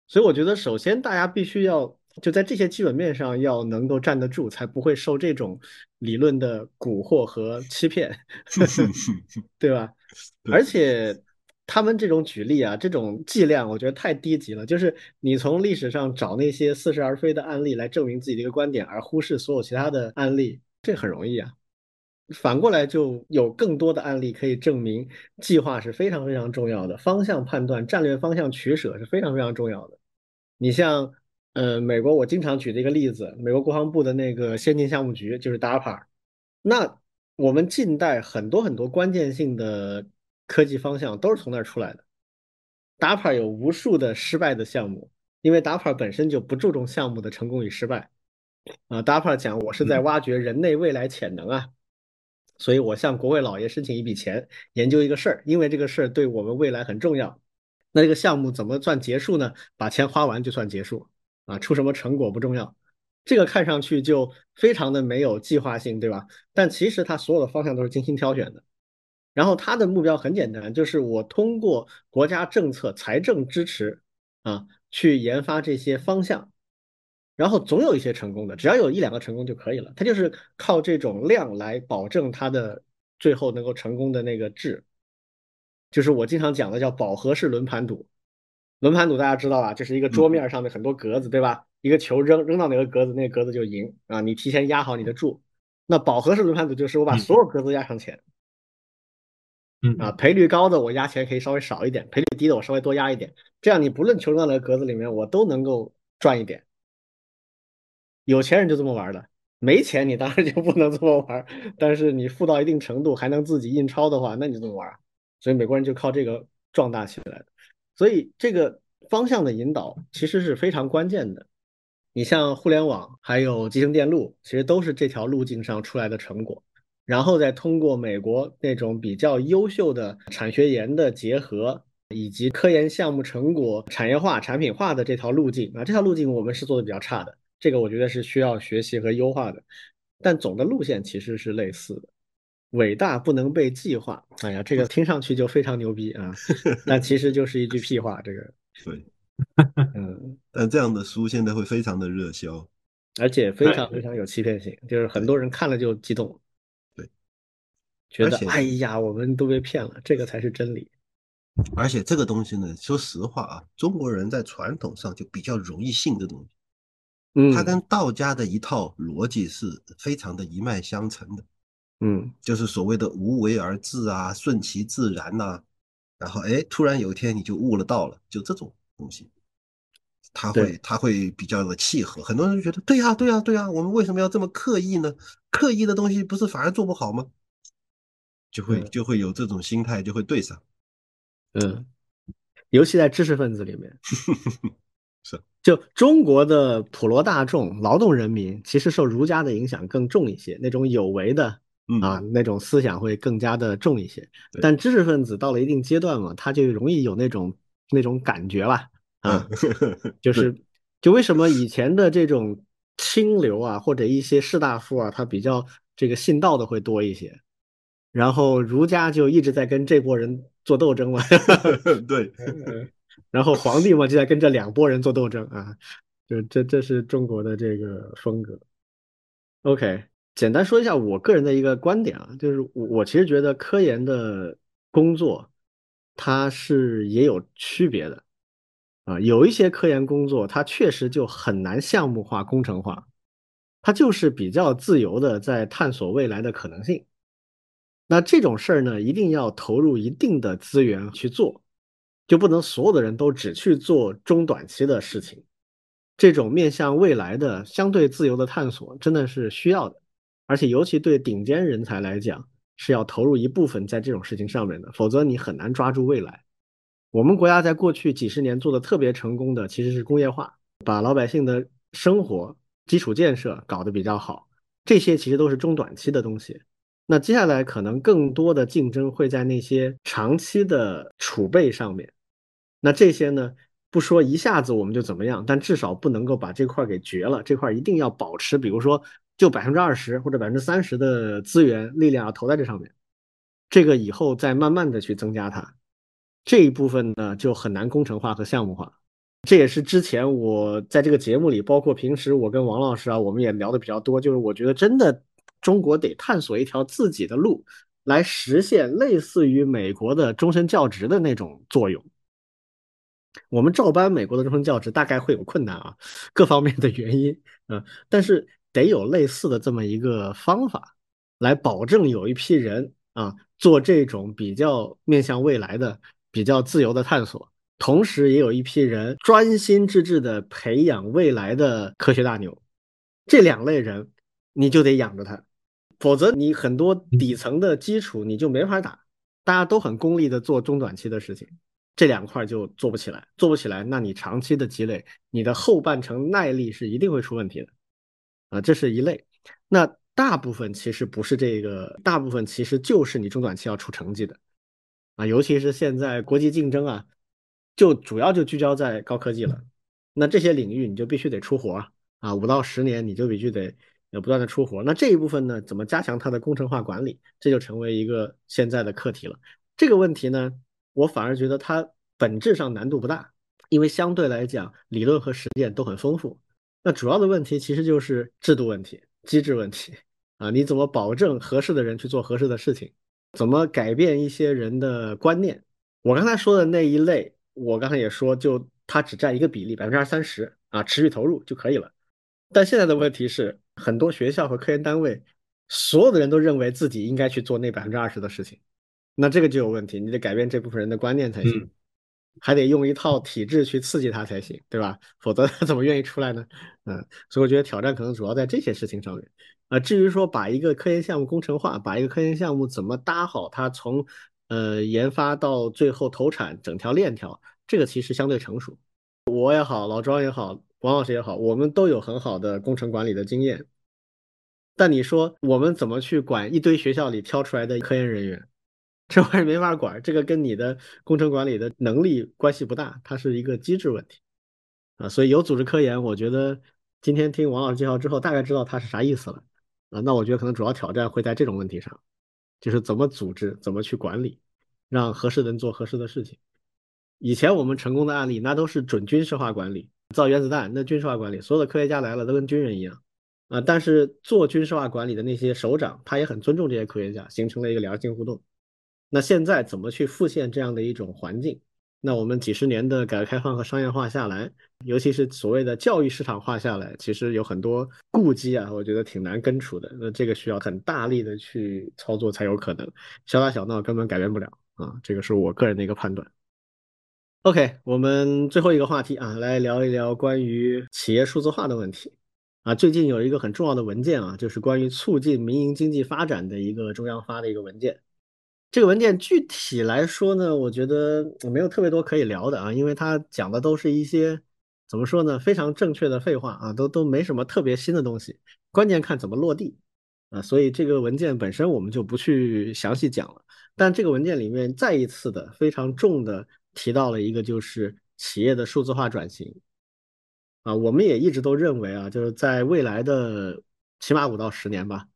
所以我觉得，首先大家必须要就在这些基本面上要能够站得住，才不会受这种理论的蛊惑和欺骗，[laughs] 对吧？而且他们这种举例啊，这种剂量，我觉得太低级了。就是你从历史上找那些似是而非的案例来证明自己的一个观点，而忽视所有其他的案例，这很容易啊。反过来就有更多的案例可以证明，计划是非常非常重要的，方向判断、战略方向取舍是非常非常重要的。你像，呃，美国我经常举的一个例子，美国国防部的那个先进项目局就是 DARPA。那我们近代很多很多关键性的科技方向都是从那儿出来的。DARPA 有无数的失败的项目，因为 DARPA 本身就不注重项目的成功与失败。啊，DARPA 讲我是在挖掘人类未来潜能啊，所以我向国会老爷申请一笔钱，研究一个事儿，因为这个事儿对我们未来很重要。那这个项目怎么算结束呢？把钱花完就算结束啊，出什么成果不重要。这个看上去就非常的没有计划性，对吧？但其实它所有的方向都是精心挑选的。然后它的目标很简单，就是我通过国家政策、财政支持啊，去研发这些方向，然后总有一些成功的，只要有一两个成功就可以了。它就是靠这种量来保证它的最后能够成功的那个质。就是我经常讲的叫饱和式轮盘赌，轮盘赌大家知道啊，就是一个桌面上的很多格子，对吧？一个球扔扔到哪个格子，那个格子就赢啊。你提前压好你的注。那饱和式轮盘赌就是我把所有格子压上钱，嗯啊，赔率高的我压钱可以稍微少一点，赔率低的我稍微多压一点，这样你不论球扔到哪个格子里面，我都能够赚一点。有钱人就这么玩的，没钱你当然就不能这么玩。[laughs] 但是你富到一定程度还能自己印钞的话，那你就这么玩。所以美国人就靠这个壮大起来的，所以这个方向的引导其实是非常关键的。你像互联网还有集成电路，其实都是这条路径上出来的成果，然后再通过美国那种比较优秀的产学研的结合，以及科研项目成果产业化、产品化的这条路径啊，这条路径我们是做的比较差的，这个我觉得是需要学习和优化的，但总的路线其实是类似的。伟大不能被计划。哎呀，这个听上去就非常牛逼啊，[laughs] 但其实就是一句屁话。这个 [laughs] 对，嗯，[laughs] 但这样的书现在会非常的热销，而且非常非常有欺骗性，就是很多人看了就激动，对，觉得哎呀，我们都被骗了，这个才是真理。而且这个东西呢，说实话啊，中国人在传统上就比较容易信这东西，嗯，它跟道家的一套逻辑是非常的一脉相承的。嗯，就是所谓的无为而治啊，顺其自然呐，然后哎，突然有一天你就悟了道了，就这种东西，他会他会比较的契合。很多人就觉得，对呀对呀对呀，我们为什么要这么刻意呢？刻意的东西不是反而做不好吗？就会就会有这种心态，就会对上。嗯，尤其在知识分子里面，[laughs] 是就中国的普罗大众、劳动人民，其实受儒家的影响更重一些，那种有为的。啊，那种思想会更加的重一些，但知识分子到了一定阶段嘛，他就容易有那种那种感觉吧，啊，就是就为什么以前的这种清流啊，或者一些士大夫啊，他比较这个信道的会多一些，然后儒家就一直在跟这波人做斗争嘛 [laughs] [laughs] 对，[laughs] 然后皇帝嘛就在跟这两拨人做斗争啊，就这这是中国的这个风格。OK，简单说一下我个人的一个观点啊，就是我我其实觉得科研的工作它是也有区别的啊，有一些科研工作它确实就很难项目化、工程化，它就是比较自由的在探索未来的可能性。那这种事儿呢，一定要投入一定的资源去做，就不能所有的人都只去做中短期的事情。这种面向未来的相对自由的探索，真的是需要的，而且尤其对顶尖人才来讲，是要投入一部分在这种事情上面的，否则你很难抓住未来。我们国家在过去几十年做的特别成功的，其实是工业化，把老百姓的生活基础建设搞得比较好，这些其实都是中短期的东西。那接下来可能更多的竞争会在那些长期的储备上面，那这些呢？不说一下子我们就怎么样，但至少不能够把这块给绝了。这块一定要保持，比如说就百分之二十或者百分之三十的资源力量要投在这上面，这个以后再慢慢的去增加它。这一部分呢就很难工程化和项目化。这也是之前我在这个节目里，包括平时我跟王老师啊，我们也聊的比较多。就是我觉得真的中国得探索一条自己的路，来实现类似于美国的终身教职的那种作用。我们照搬美国的终身教职大概会有困难啊，各方面的原因，嗯，但是得有类似的这么一个方法，来保证有一批人啊做这种比较面向未来的、比较自由的探索，同时也有一批人专心致志的培养未来的科学大牛。这两类人你就得养着他，否则你很多底层的基础你就没法打，大家都很功利的做中短期的事情。这两块就做不起来，做不起来，那你长期的积累，你的后半程耐力是一定会出问题的，啊，这是一类。那大部分其实不是这个，大部分其实就是你中短期要出成绩的，啊，尤其是现在国际竞争啊，就主要就聚焦在高科技了。那这些领域你就必须得出活啊，五到十年你就必须得要不断的出活。那这一部分呢，怎么加强它的工程化管理，这就成为一个现在的课题了。这个问题呢？我反而觉得它本质上难度不大，因为相对来讲理论和实践都很丰富。那主要的问题其实就是制度问题、机制问题啊，你怎么保证合适的人去做合适的事情？怎么改变一些人的观念？我刚才说的那一类，我刚才也说，就它只占一个比例，百分之二三十啊，持续投入就可以了。但现在的问题是，很多学校和科研单位，所有的人都认为自己应该去做那百分之二十的事情。那这个就有问题，你得改变这部分人的观念才行，还得用一套体制去刺激他才行，对吧？否则他怎么愿意出来呢？嗯，所以我觉得挑战可能主要在这些事情上面。啊，至于说把一个科研项目工程化，把一个科研项目怎么搭好，它从呃研发到最后投产整条链条，这个其实相对成熟。我也好，老庄也好，王老师也好，我们都有很好的工程管理的经验。但你说我们怎么去管一堆学校里挑出来的科研人员？这玩意儿没法管，这个跟你的工程管理的能力关系不大，它是一个机制问题啊。所以有组织科研，我觉得今天听王老师介绍之后，大概知道它是啥意思了啊。那我觉得可能主要挑战会在这种问题上，就是怎么组织，怎么去管理，让合适的人做合适的事情。以前我们成功的案例，那都是准军事化管理，造原子弹那军事化管理，所有的科学家来了都跟军人一样啊。但是做军事化管理的那些首长，他也很尊重这些科学家，形成了一个良性互动。那现在怎么去复现这样的一种环境？那我们几十年的改革开放和商业化下来，尤其是所谓的教育市场化下来，其实有很多顾忌啊，我觉得挺难根除的。那这个需要很大力的去操作才有可能，小打小闹根本改变不了啊。这个是我个人的一个判断。OK，我们最后一个话题啊，来聊一聊关于企业数字化的问题啊。最近有一个很重要的文件啊，就是关于促进民营经济发展的一个中央发的一个文件。这个文件具体来说呢，我觉得没有特别多可以聊的啊，因为它讲的都是一些怎么说呢，非常正确的废话啊，都都没什么特别新的东西，关键看怎么落地啊，所以这个文件本身我们就不去详细讲了。但这个文件里面再一次的非常重的提到了一个，就是企业的数字化转型啊，我们也一直都认为啊，就是在未来的起码五到十年吧，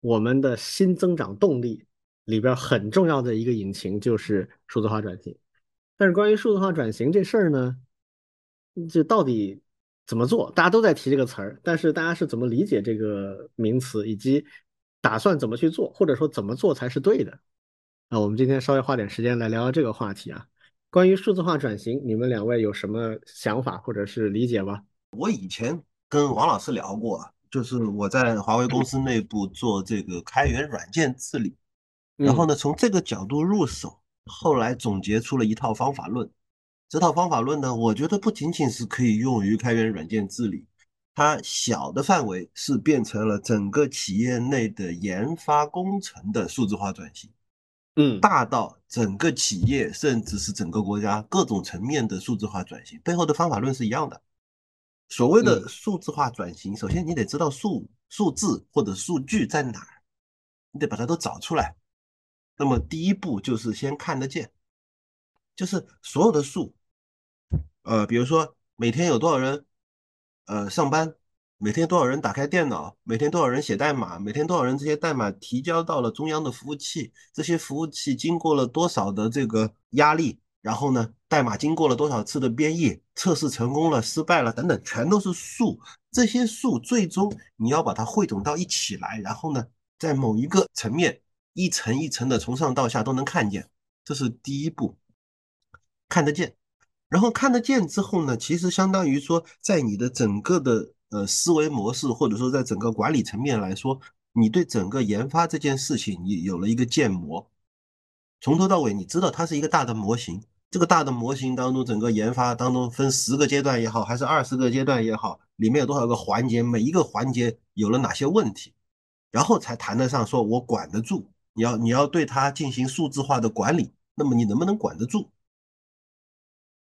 我们的新增长动力。里边很重要的一个引擎就是数字化转型。但是关于数字化转型这事儿呢，这到底怎么做？大家都在提这个词儿，但是大家是怎么理解这个名词，以及打算怎么去做，或者说怎么做才是对的？那我们今天稍微花点时间来聊聊这个话题啊。关于数字化转型，你们两位有什么想法或者是理解吗？我以前跟王老师聊过，就是我在华为公司内部做这个开源软件治理，然后呢，从这个角度入手。后来总结出了一套方法论，这套方法论呢，我觉得不仅仅是可以用于开源软件治理，它小的范围是变成了整个企业内的研发工程的数字化转型，嗯，大到整个企业甚至是整个国家各种层面的数字化转型，背后的方法论是一样的。所谓的数字化转型，首先你得知道数数字或者数据在哪儿，你得把它都找出来。那么第一步就是先看得见，就是所有的数，呃，比如说每天有多少人，呃，上班，每天多少人打开电脑，每天多少人写代码，每天多少人这些代码提交到了中央的服务器，这些服务器经过了多少的这个压力，然后呢，代码经过了多少次的编译，测试成功了，失败了等等，全都是数。这些数最终你要把它汇总到一起来，然后呢，在某一个层面。一层一层的从上到下都能看见，这是第一步，看得见。然后看得见之后呢，其实相当于说，在你的整个的呃思维模式，或者说在整个管理层面来说，你对整个研发这件事情，你有了一个建模，从头到尾，你知道它是一个大的模型。这个大的模型当中，整个研发当中分十个阶段也好，还是二十个阶段也好，里面有多少个环节，每一个环节有了哪些问题，然后才谈得上说我管得住。你要你要对它进行数字化的管理，那么你能不能管得住？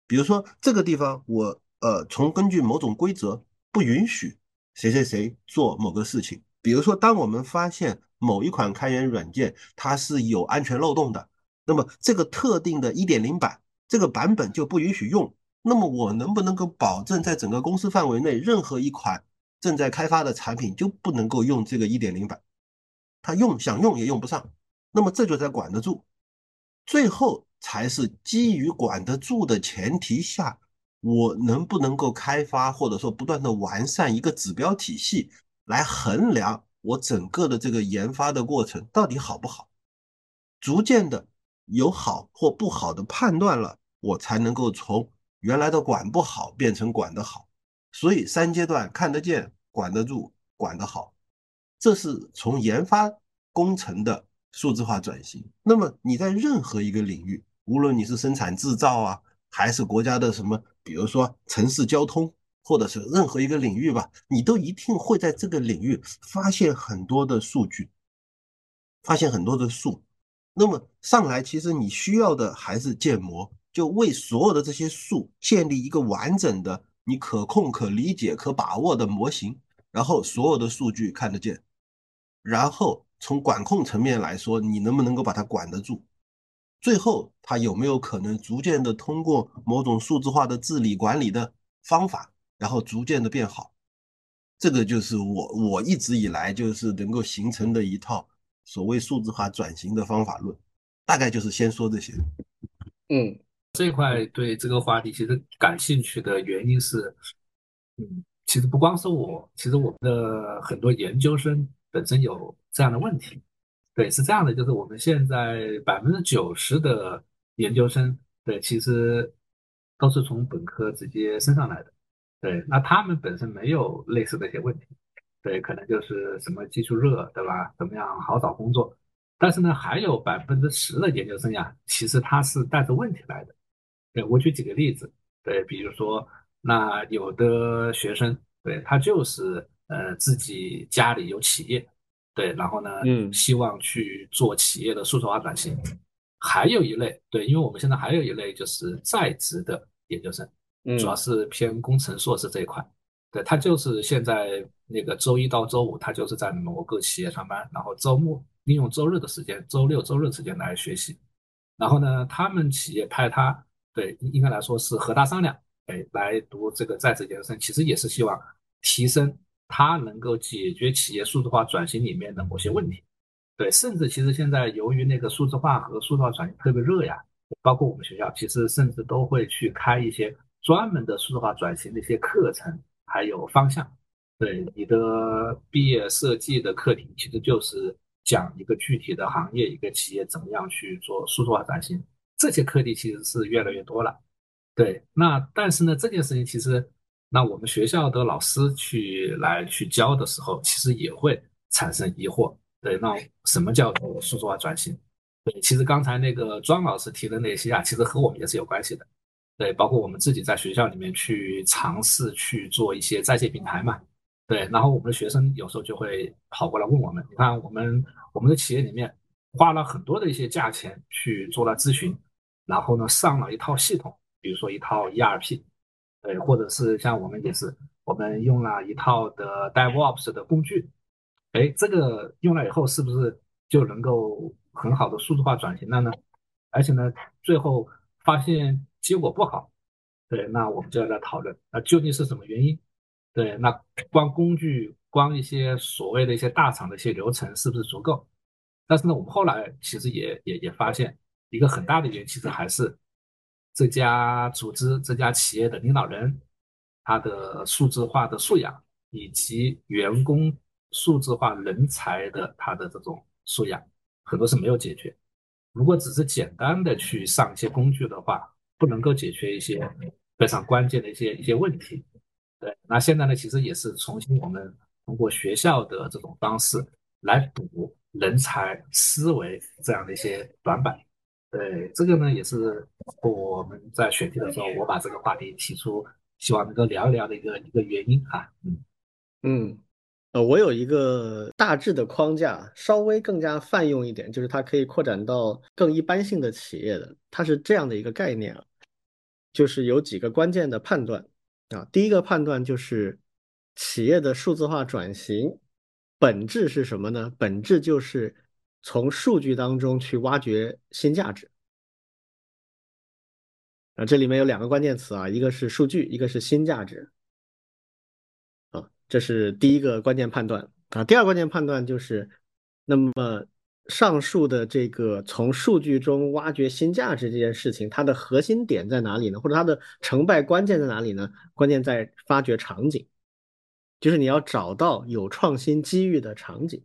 比如说这个地方，我呃从根据某种规则不允许谁谁谁做某个事情。比如说，当我们发现某一款开源软件它是有安全漏洞的，那么这个特定的一点零版这个版本就不允许用。那么我能不能够保证在整个公司范围内，任何一款正在开发的产品就不能够用这个一点零版？他用想用也用不上，那么这就在管得住，最后才是基于管得住的前提下，我能不能够开发或者说不断的完善一个指标体系来衡量我整个的这个研发的过程到底好不好，逐渐的有好或不好的判断了，我才能够从原来的管不好变成管得好，所以三阶段看得见、管得住、管得好。这是从研发工程的数字化转型。那么你在任何一个领域，无论你是生产制造啊，还是国家的什么，比如说城市交通，或者是任何一个领域吧，你都一定会在这个领域发现很多的数据，发现很多的数。那么上来，其实你需要的还是建模，就为所有的这些数建立一个完整的、你可控、可理解、可把握的模型，然后所有的数据看得见。然后从管控层面来说，你能不能够把它管得住？最后，它有没有可能逐渐的通过某种数字化的治理管理的方法，然后逐渐的变好？这个就是我我一直以来就是能够形成的一套所谓数字化转型的方法论。大概就是先说这些。嗯，这块对这个话题其实感兴趣的原因是，嗯，其实不光是我，其实我们的很多研究生。本身有这样的问题，对，是这样的，就是我们现在百分之九十的研究生，对，其实都是从本科直接升上来的，对，那他们本身没有类似的一些问题，对，可能就是什么技术热，对吧？怎么样好找工作？但是呢，还有百分之十的研究生呀，其实他是带着问题来的，对我举几个例子，对，比如说那有的学生，对他就是。呃，自己家里有企业，对，然后呢，嗯，希望去做企业的数字化转型。还有一类，对，因为我们现在还有一类就是在职的研究生，主要是偏工程硕士这一块。对他就是现在那个周一到周五，他就是在某个企业上班，然后周末利用周日的时间，周六周日时间来学习。然后呢，他们企业派他，对，应该来说是和他商量，哎，来读这个在职研究生，其实也是希望提升。它能够解决企业数字化转型里面的某些问题，对，甚至其实现在由于那个数字化和数字化转型特别热呀，包括我们学校，其实甚至都会去开一些专门的数字化转型的一些课程，还有方向。对你的毕业设计的课题，其实就是讲一个具体的行业、一个企业怎么样去做数字化转型。这些课题其实是越来越多了。对，那但是呢，这件事情其实，那我们学校的老师去来去教的时候，其实也会产生疑惑。对，那什么叫做数字化转型？对，其实刚才那个庄老师提的那些啊，其实和我们也是有关系的。对，包括我们自己在学校里面去尝试去做一些在线平台嘛。对，然后我们的学生有时候就会跑过来问我们，你看我们我们的企业里面花了很多的一些价钱去做了咨询，然后呢上了一套系统，比如说一套 ERP，对，或者是像我们也是，我们用了一套的 DevOps 的工具。哎，这个用了以后是不是就能够很好的数字化转型了呢？而且呢，最后发现结果不好，对，那我们就要来讨论，那究竟是什么原因？对，那光工具，光一些所谓的一些大厂的一些流程是不是足够？但是呢，我们后来其实也也也发现，一个很大的原因其实还是这家组织、这家企业的领导人他的数字化的素养以及员工。数字化人才的他的这种素养，很多是没有解决。如果只是简单的去上一些工具的话，不能够解决一些非常关键的一些一些问题。对，那现在呢，其实也是重新我们通过学校的这种方式来补人才思维这样的一些短板。对，这个呢也是我们在选题的时候，我把这个话题提出，希望能够聊一聊的一个一个原因啊。嗯嗯。呃，我有一个大致的框架，稍微更加泛用一点，就是它可以扩展到更一般性的企业的。它是这样的一个概念啊，就是有几个关键的判断啊。第一个判断就是企业的数字化转型本质是什么呢？本质就是从数据当中去挖掘新价值啊。这里面有两个关键词啊，一个是数据，一个是新价值啊。这是第一个关键判断啊，第二关键判断就是，那么上述的这个从数据中挖掘新价值这件事情，它的核心点在哪里呢？或者它的成败关键在哪里呢？关键在发掘场景，就是你要找到有创新机遇的场景。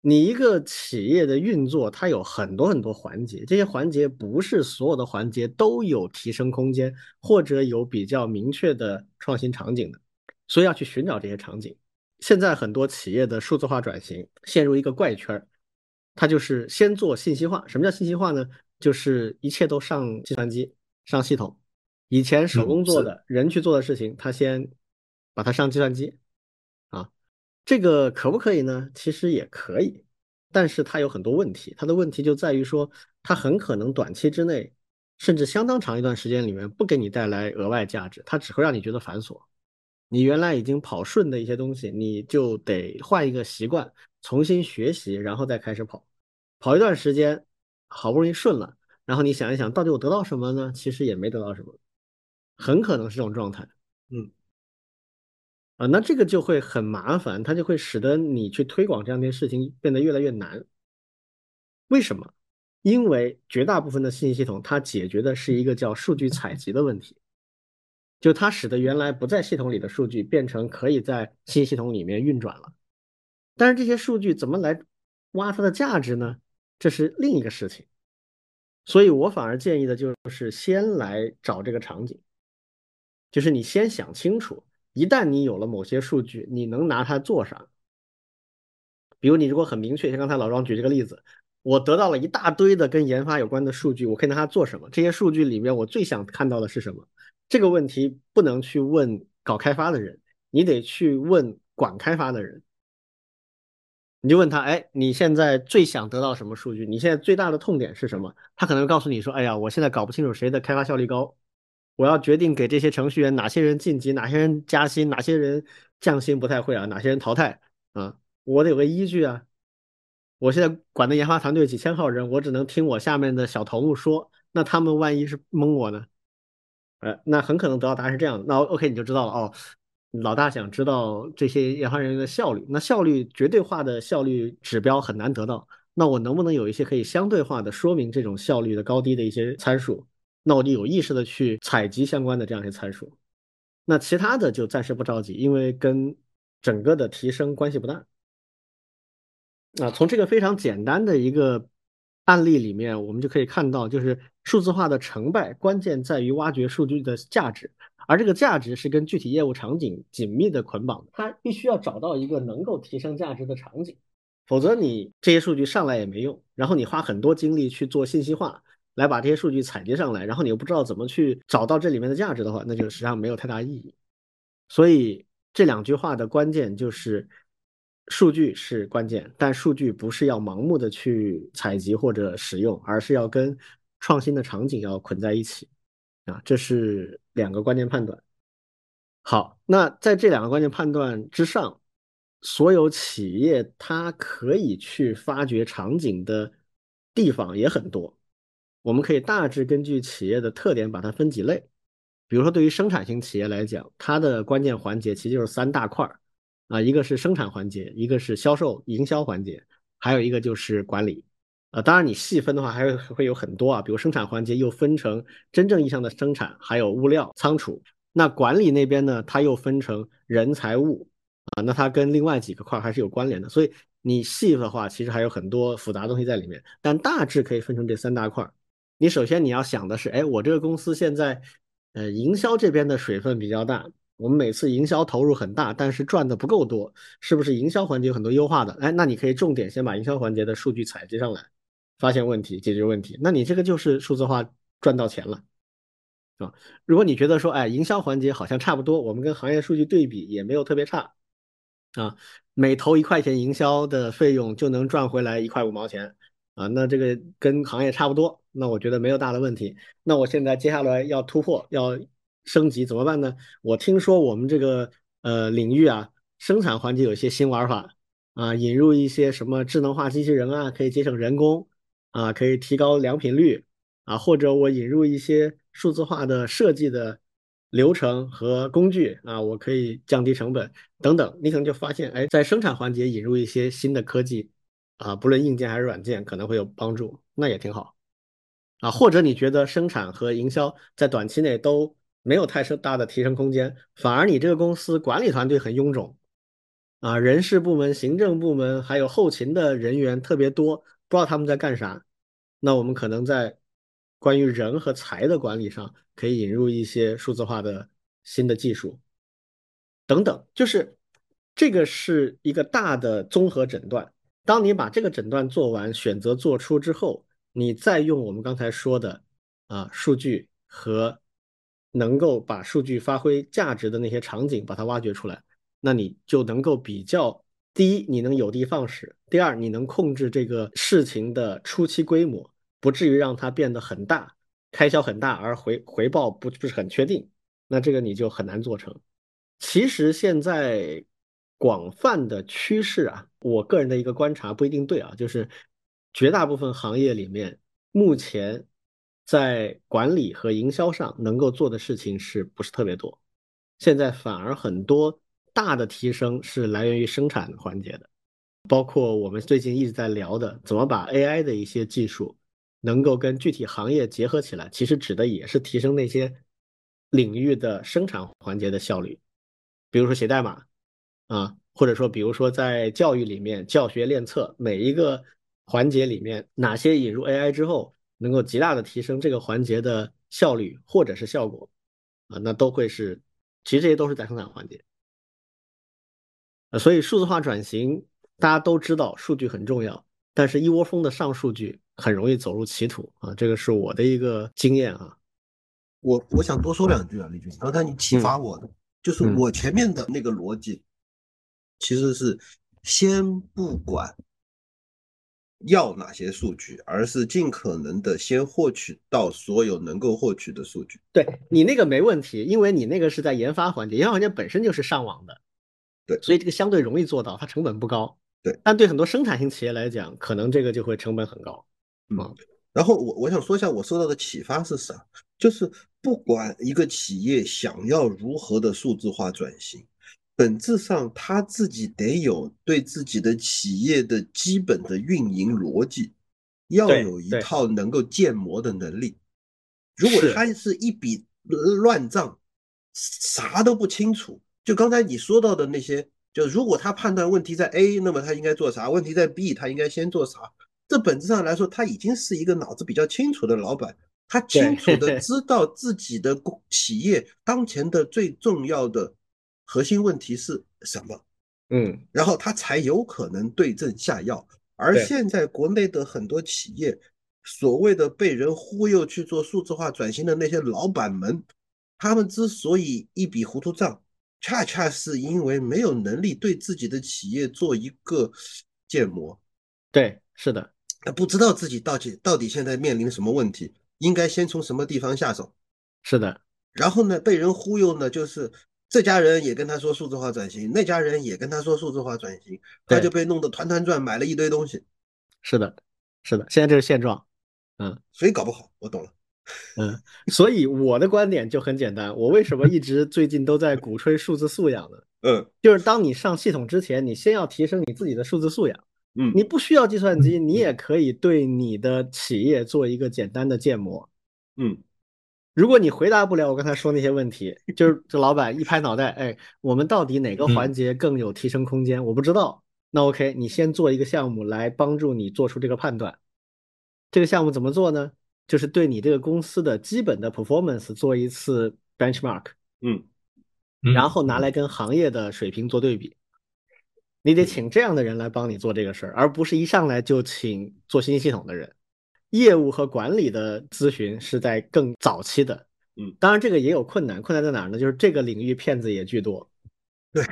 你一个企业的运作，它有很多很多环节，这些环节不是所有的环节都有提升空间，或者有比较明确的创新场景的。所以要去寻找这些场景。现在很多企业的数字化转型陷入一个怪圈儿，它就是先做信息化。什么叫信息化呢？就是一切都上计算机、上系统。以前手工做的人去做的事情，他先把它上计算机。这个可不可以呢？其实也可以，但是它有很多问题。它的问题就在于说，它很可能短期之内，甚至相当长一段时间里面不给你带来额外价值，它只会让你觉得繁琐。你原来已经跑顺的一些东西，你就得换一个习惯，重新学习，然后再开始跑。跑一段时间，好不容易顺了，然后你想一想，到底我得到什么呢？其实也没得到什么，很可能是这种状态。嗯，啊，那这个就会很麻烦，它就会使得你去推广这样一件事情变得越来越难。为什么？因为绝大部分的信息系统，它解决的是一个叫数据采集的问题。就它使得原来不在系统里的数据变成可以在新系统里面运转了，但是这些数据怎么来挖它的价值呢？这是另一个事情。所以我反而建议的就是先来找这个场景，就是你先想清楚，一旦你有了某些数据，你能拿它做啥？比如你如果很明确，像刚才老庄举这个例子，我得到了一大堆的跟研发有关的数据，我可以拿它做什么？这些数据里面我最想看到的是什么？这个问题不能去问搞开发的人，你得去问管开发的人。你就问他，哎，你现在最想得到什么数据？你现在最大的痛点是什么？他可能告诉你说，哎呀，我现在搞不清楚谁的开发效率高，我要决定给这些程序员哪些人晋级，哪些人加薪，哪些人降薪不太会啊，哪些人淘汰啊，我得有个依据啊。我现在管的研发团队几千号人，我只能听我下面的小头目说，那他们万一是蒙我呢？呃，那很可能得到答案是这样的。那 OK，你就知道了哦。老大想知道这些研发人员的效率，那效率绝对化的效率指标很难得到，那我能不能有一些可以相对化的说明这种效率的高低的一些参数？那我就有意识的去采集相关的这样一些参数。那其他的就暂时不着急，因为跟整个的提升关系不大。啊，从这个非常简单的一个案例里面，我们就可以看到，就是数字化的成败关键在于挖掘数据的价值，而这个价值是跟具体业务场景紧密的捆绑。它必须要找到一个能够提升价值的场景，否则你这些数据上来也没用。然后你花很多精力去做信息化，来把这些数据采集上来，然后你又不知道怎么去找到这里面的价值的话，那就实际上没有太大意义。所以这两句话的关键就是。数据是关键，但数据不是要盲目的去采集或者使用，而是要跟创新的场景要捆在一起啊，这是两个关键判断。好，那在这两个关键判断之上，所有企业它可以去发掘场景的地方也很多。我们可以大致根据企业的特点把它分几类，比如说对于生产型企业来讲，它的关键环节其实就是三大块儿。啊，一个是生产环节，一个是销售营销环节，还有一个就是管理。啊，当然你细分的话，还会会有很多啊，比如生产环节又分成真正意义上的生产，还有物料仓储。那管理那边呢，它又分成人财物啊，那它跟另外几个块还是有关联的。所以你细的话，其实还有很多复杂东西在里面，但大致可以分成这三大块儿。你首先你要想的是，哎，我这个公司现在，呃，营销这边的水分比较大。我们每次营销投入很大，但是赚的不够多，是不是营销环节有很多优化的？哎，那你可以重点先把营销环节的数据采集上来，发现问题，解决问题。那你这个就是数字化赚到钱了，啊？如果你觉得说，哎，营销环节好像差不多，我们跟行业数据对比也没有特别差，啊，每投一块钱营销的费用就能赚回来一块五毛钱，啊，那这个跟行业差不多，那我觉得没有大的问题。那我现在接下来要突破，要。升级怎么办呢？我听说我们这个呃领域啊，生产环节有一些新玩法啊，引入一些什么智能化机器人啊，可以节省人工啊，可以提高良品率啊，或者我引入一些数字化的设计的流程和工具啊，我可以降低成本等等。你可能就发现，哎，在生产环节引入一些新的科技啊，不论硬件还是软件，可能会有帮助，那也挺好啊。或者你觉得生产和营销在短期内都没有太大的提升空间，反而你这个公司管理团队很臃肿，啊，人事部门、行政部门还有后勤的人员特别多，不知道他们在干啥。那我们可能在关于人和财的管理上，可以引入一些数字化的新的技术，等等。就是这个是一个大的综合诊断。当你把这个诊断做完，选择做出之后，你再用我们刚才说的啊数据和。能够把数据发挥价值的那些场景，把它挖掘出来，那你就能够比较：第一，你能有的放矢；第二，你能控制这个事情的初期规模，不至于让它变得很大，开销很大，而回回报不不是很确定。那这个你就很难做成。其实现在广泛的趋势啊，我个人的一个观察不一定对啊，就是绝大部分行业里面目前。在管理和营销上能够做的事情是不是特别多？现在反而很多大的提升是来源于生产环节的，包括我们最近一直在聊的，怎么把 AI 的一些技术能够跟具体行业结合起来，其实指的也是提升那些领域的生产环节的效率，比如说写代码啊，或者说比如说在教育里面教学练测每一个环节里面哪些引入 AI 之后。能够极大的提升这个环节的效率或者是效果啊，那都会是，其实这些都是在生产环节啊，所以数字化转型大家都知道数据很重要，但是一窝蜂的上数据很容易走入歧途啊，这个是我的一个经验啊。我我想多说两句啊，李军，刚才你启发我的就是我前面的那个逻辑，其实是先不管。要哪些数据，而是尽可能的先获取到所有能够获取的数据。对你那个没问题，因为你那个是在研发环节，研发环节本身就是上网的，对，所以这个相对容易做到，它成本不高。对，但对很多生产型企业来讲，可能这个就会成本很高。嗯，然后我我想说一下我受到的启发是啥，就是不管一个企业想要如何的数字化转型，本质上他自己得有对自己的企业的基本的运营逻辑，要有一套能够建模的能力。如果他是一笔乱账，啥都不清楚，就刚才你说到的那些，就如果他判断问题在 A，那么他应该做啥？问题在 B，他应该先做啥？这本质上来说，他已经是一个脑子比较清楚的老板，他清楚的 [laughs] 知道自己的企业当前的最重要的核心问题是什么，嗯，然后他才有可能对症下药。而现在国内的很多企业，所谓的被人忽悠去做数字化转型的那些老板们，他们之所以一笔糊涂账，恰恰是因为没有能力对自己的企业做一个建模，对，是的，他不知道自己到底到底现在面临什么问题，应该先从什么地方下手。是的，然后呢，被人忽悠呢，就是这家人也跟他说数字化转型，那家人也跟他说数字化转型，他就被弄得团团转，买了一堆东西，是的，是的，现在这是现状。嗯所以搞不好。我懂了。[laughs] 嗯，所以我的观点就很简单，我为什么一直最近都在鼓吹数字素养呢？嗯就是当你上系统之前，你先要提升你自己的数字素养。嗯，你不需要计算机，你也可以对你的企业做一个简单的建模。嗯如果你回答不了我刚才说那些问题，[laughs] 就是这老板一拍脑袋，哎，我们到底哪个环节更有提升空间？我不知道。那 OK，你先做一个项目来帮助你做出这个判断。这个项目怎么做呢？就是对你这个公司的基本的 performance 做一次 benchmark，嗯嗯然后拿来跟行业的水平做对比。你得请这样的人来帮你做这个事儿，而不是一上来就请做信息系统的人。业务和管理的咨询是在更早期的，嗯，当然这个也有困难，困难在哪儿呢？就是这个领域骗子也巨多，对，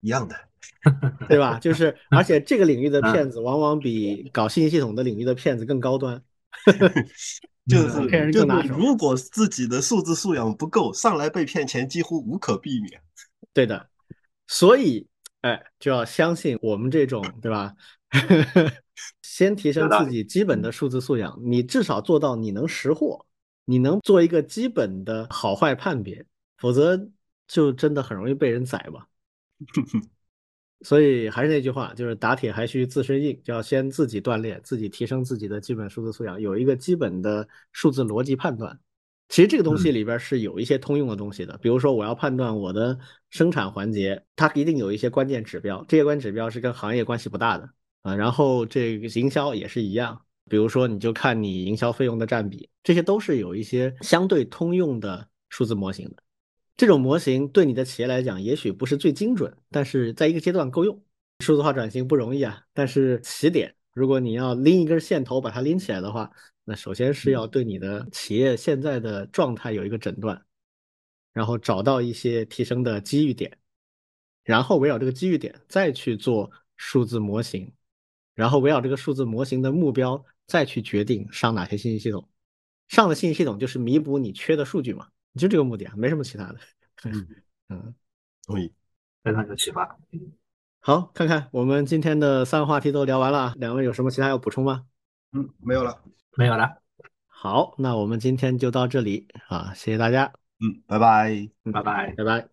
一样的。[laughs] 对吧？就是 [laughs] 而且这个领域的嗯骗子往往比搞信息系统的领域的骗子更高端。[laughs] 就是骗人就是，如果自己的数字素养不够，上来被骗钱几乎无可避免。对的，所以哎，就要相信我们这种，对吧？先提升自己基本的数字素养，你至少做到你能识货，你能做一个基本的好坏判别，否则就真的很容易被人宰吧。[laughs] 所以还是那句话，就是打铁还需自身硬，就要先自己锻炼，自己提升自己的基本数字素养，有一个基本的数字逻辑判断。其实这个东西里边是有一些通用的东西的，比如说我要判断我的生产环节，它一定有一些关键指标，这些关键指标是跟行业关系不大的啊。然后这个营销也是一样，比如说你就看你营销费用的占比，这些都是有一些相对通用的数字模型的。这种模型对你的企业来讲，也许不是最精准，但是在一个阶段够用。数字化转型不容易啊，但是起点，如果你要拎一根线头把它拎起来的话，那首先是要对你的企业现在的状态有一个诊断，然后找到一些提升的机遇点，然后围绕这个机遇点再去做数字模型，然后围绕这个数字模型的目标再去决定上哪些信息系统。上的信息系统就是弥补你缺的数据嘛，就这个目的啊，没什么其他的。嗯 [laughs] 嗯，同意。非常有启发。好，看看我们今天的三个话题都聊完了啊，两位有什么其他要补充吗？嗯，没有了。没有了，好，那我们今天就到这里啊，谢谢大家，嗯，拜拜。嗯拜拜。拜拜。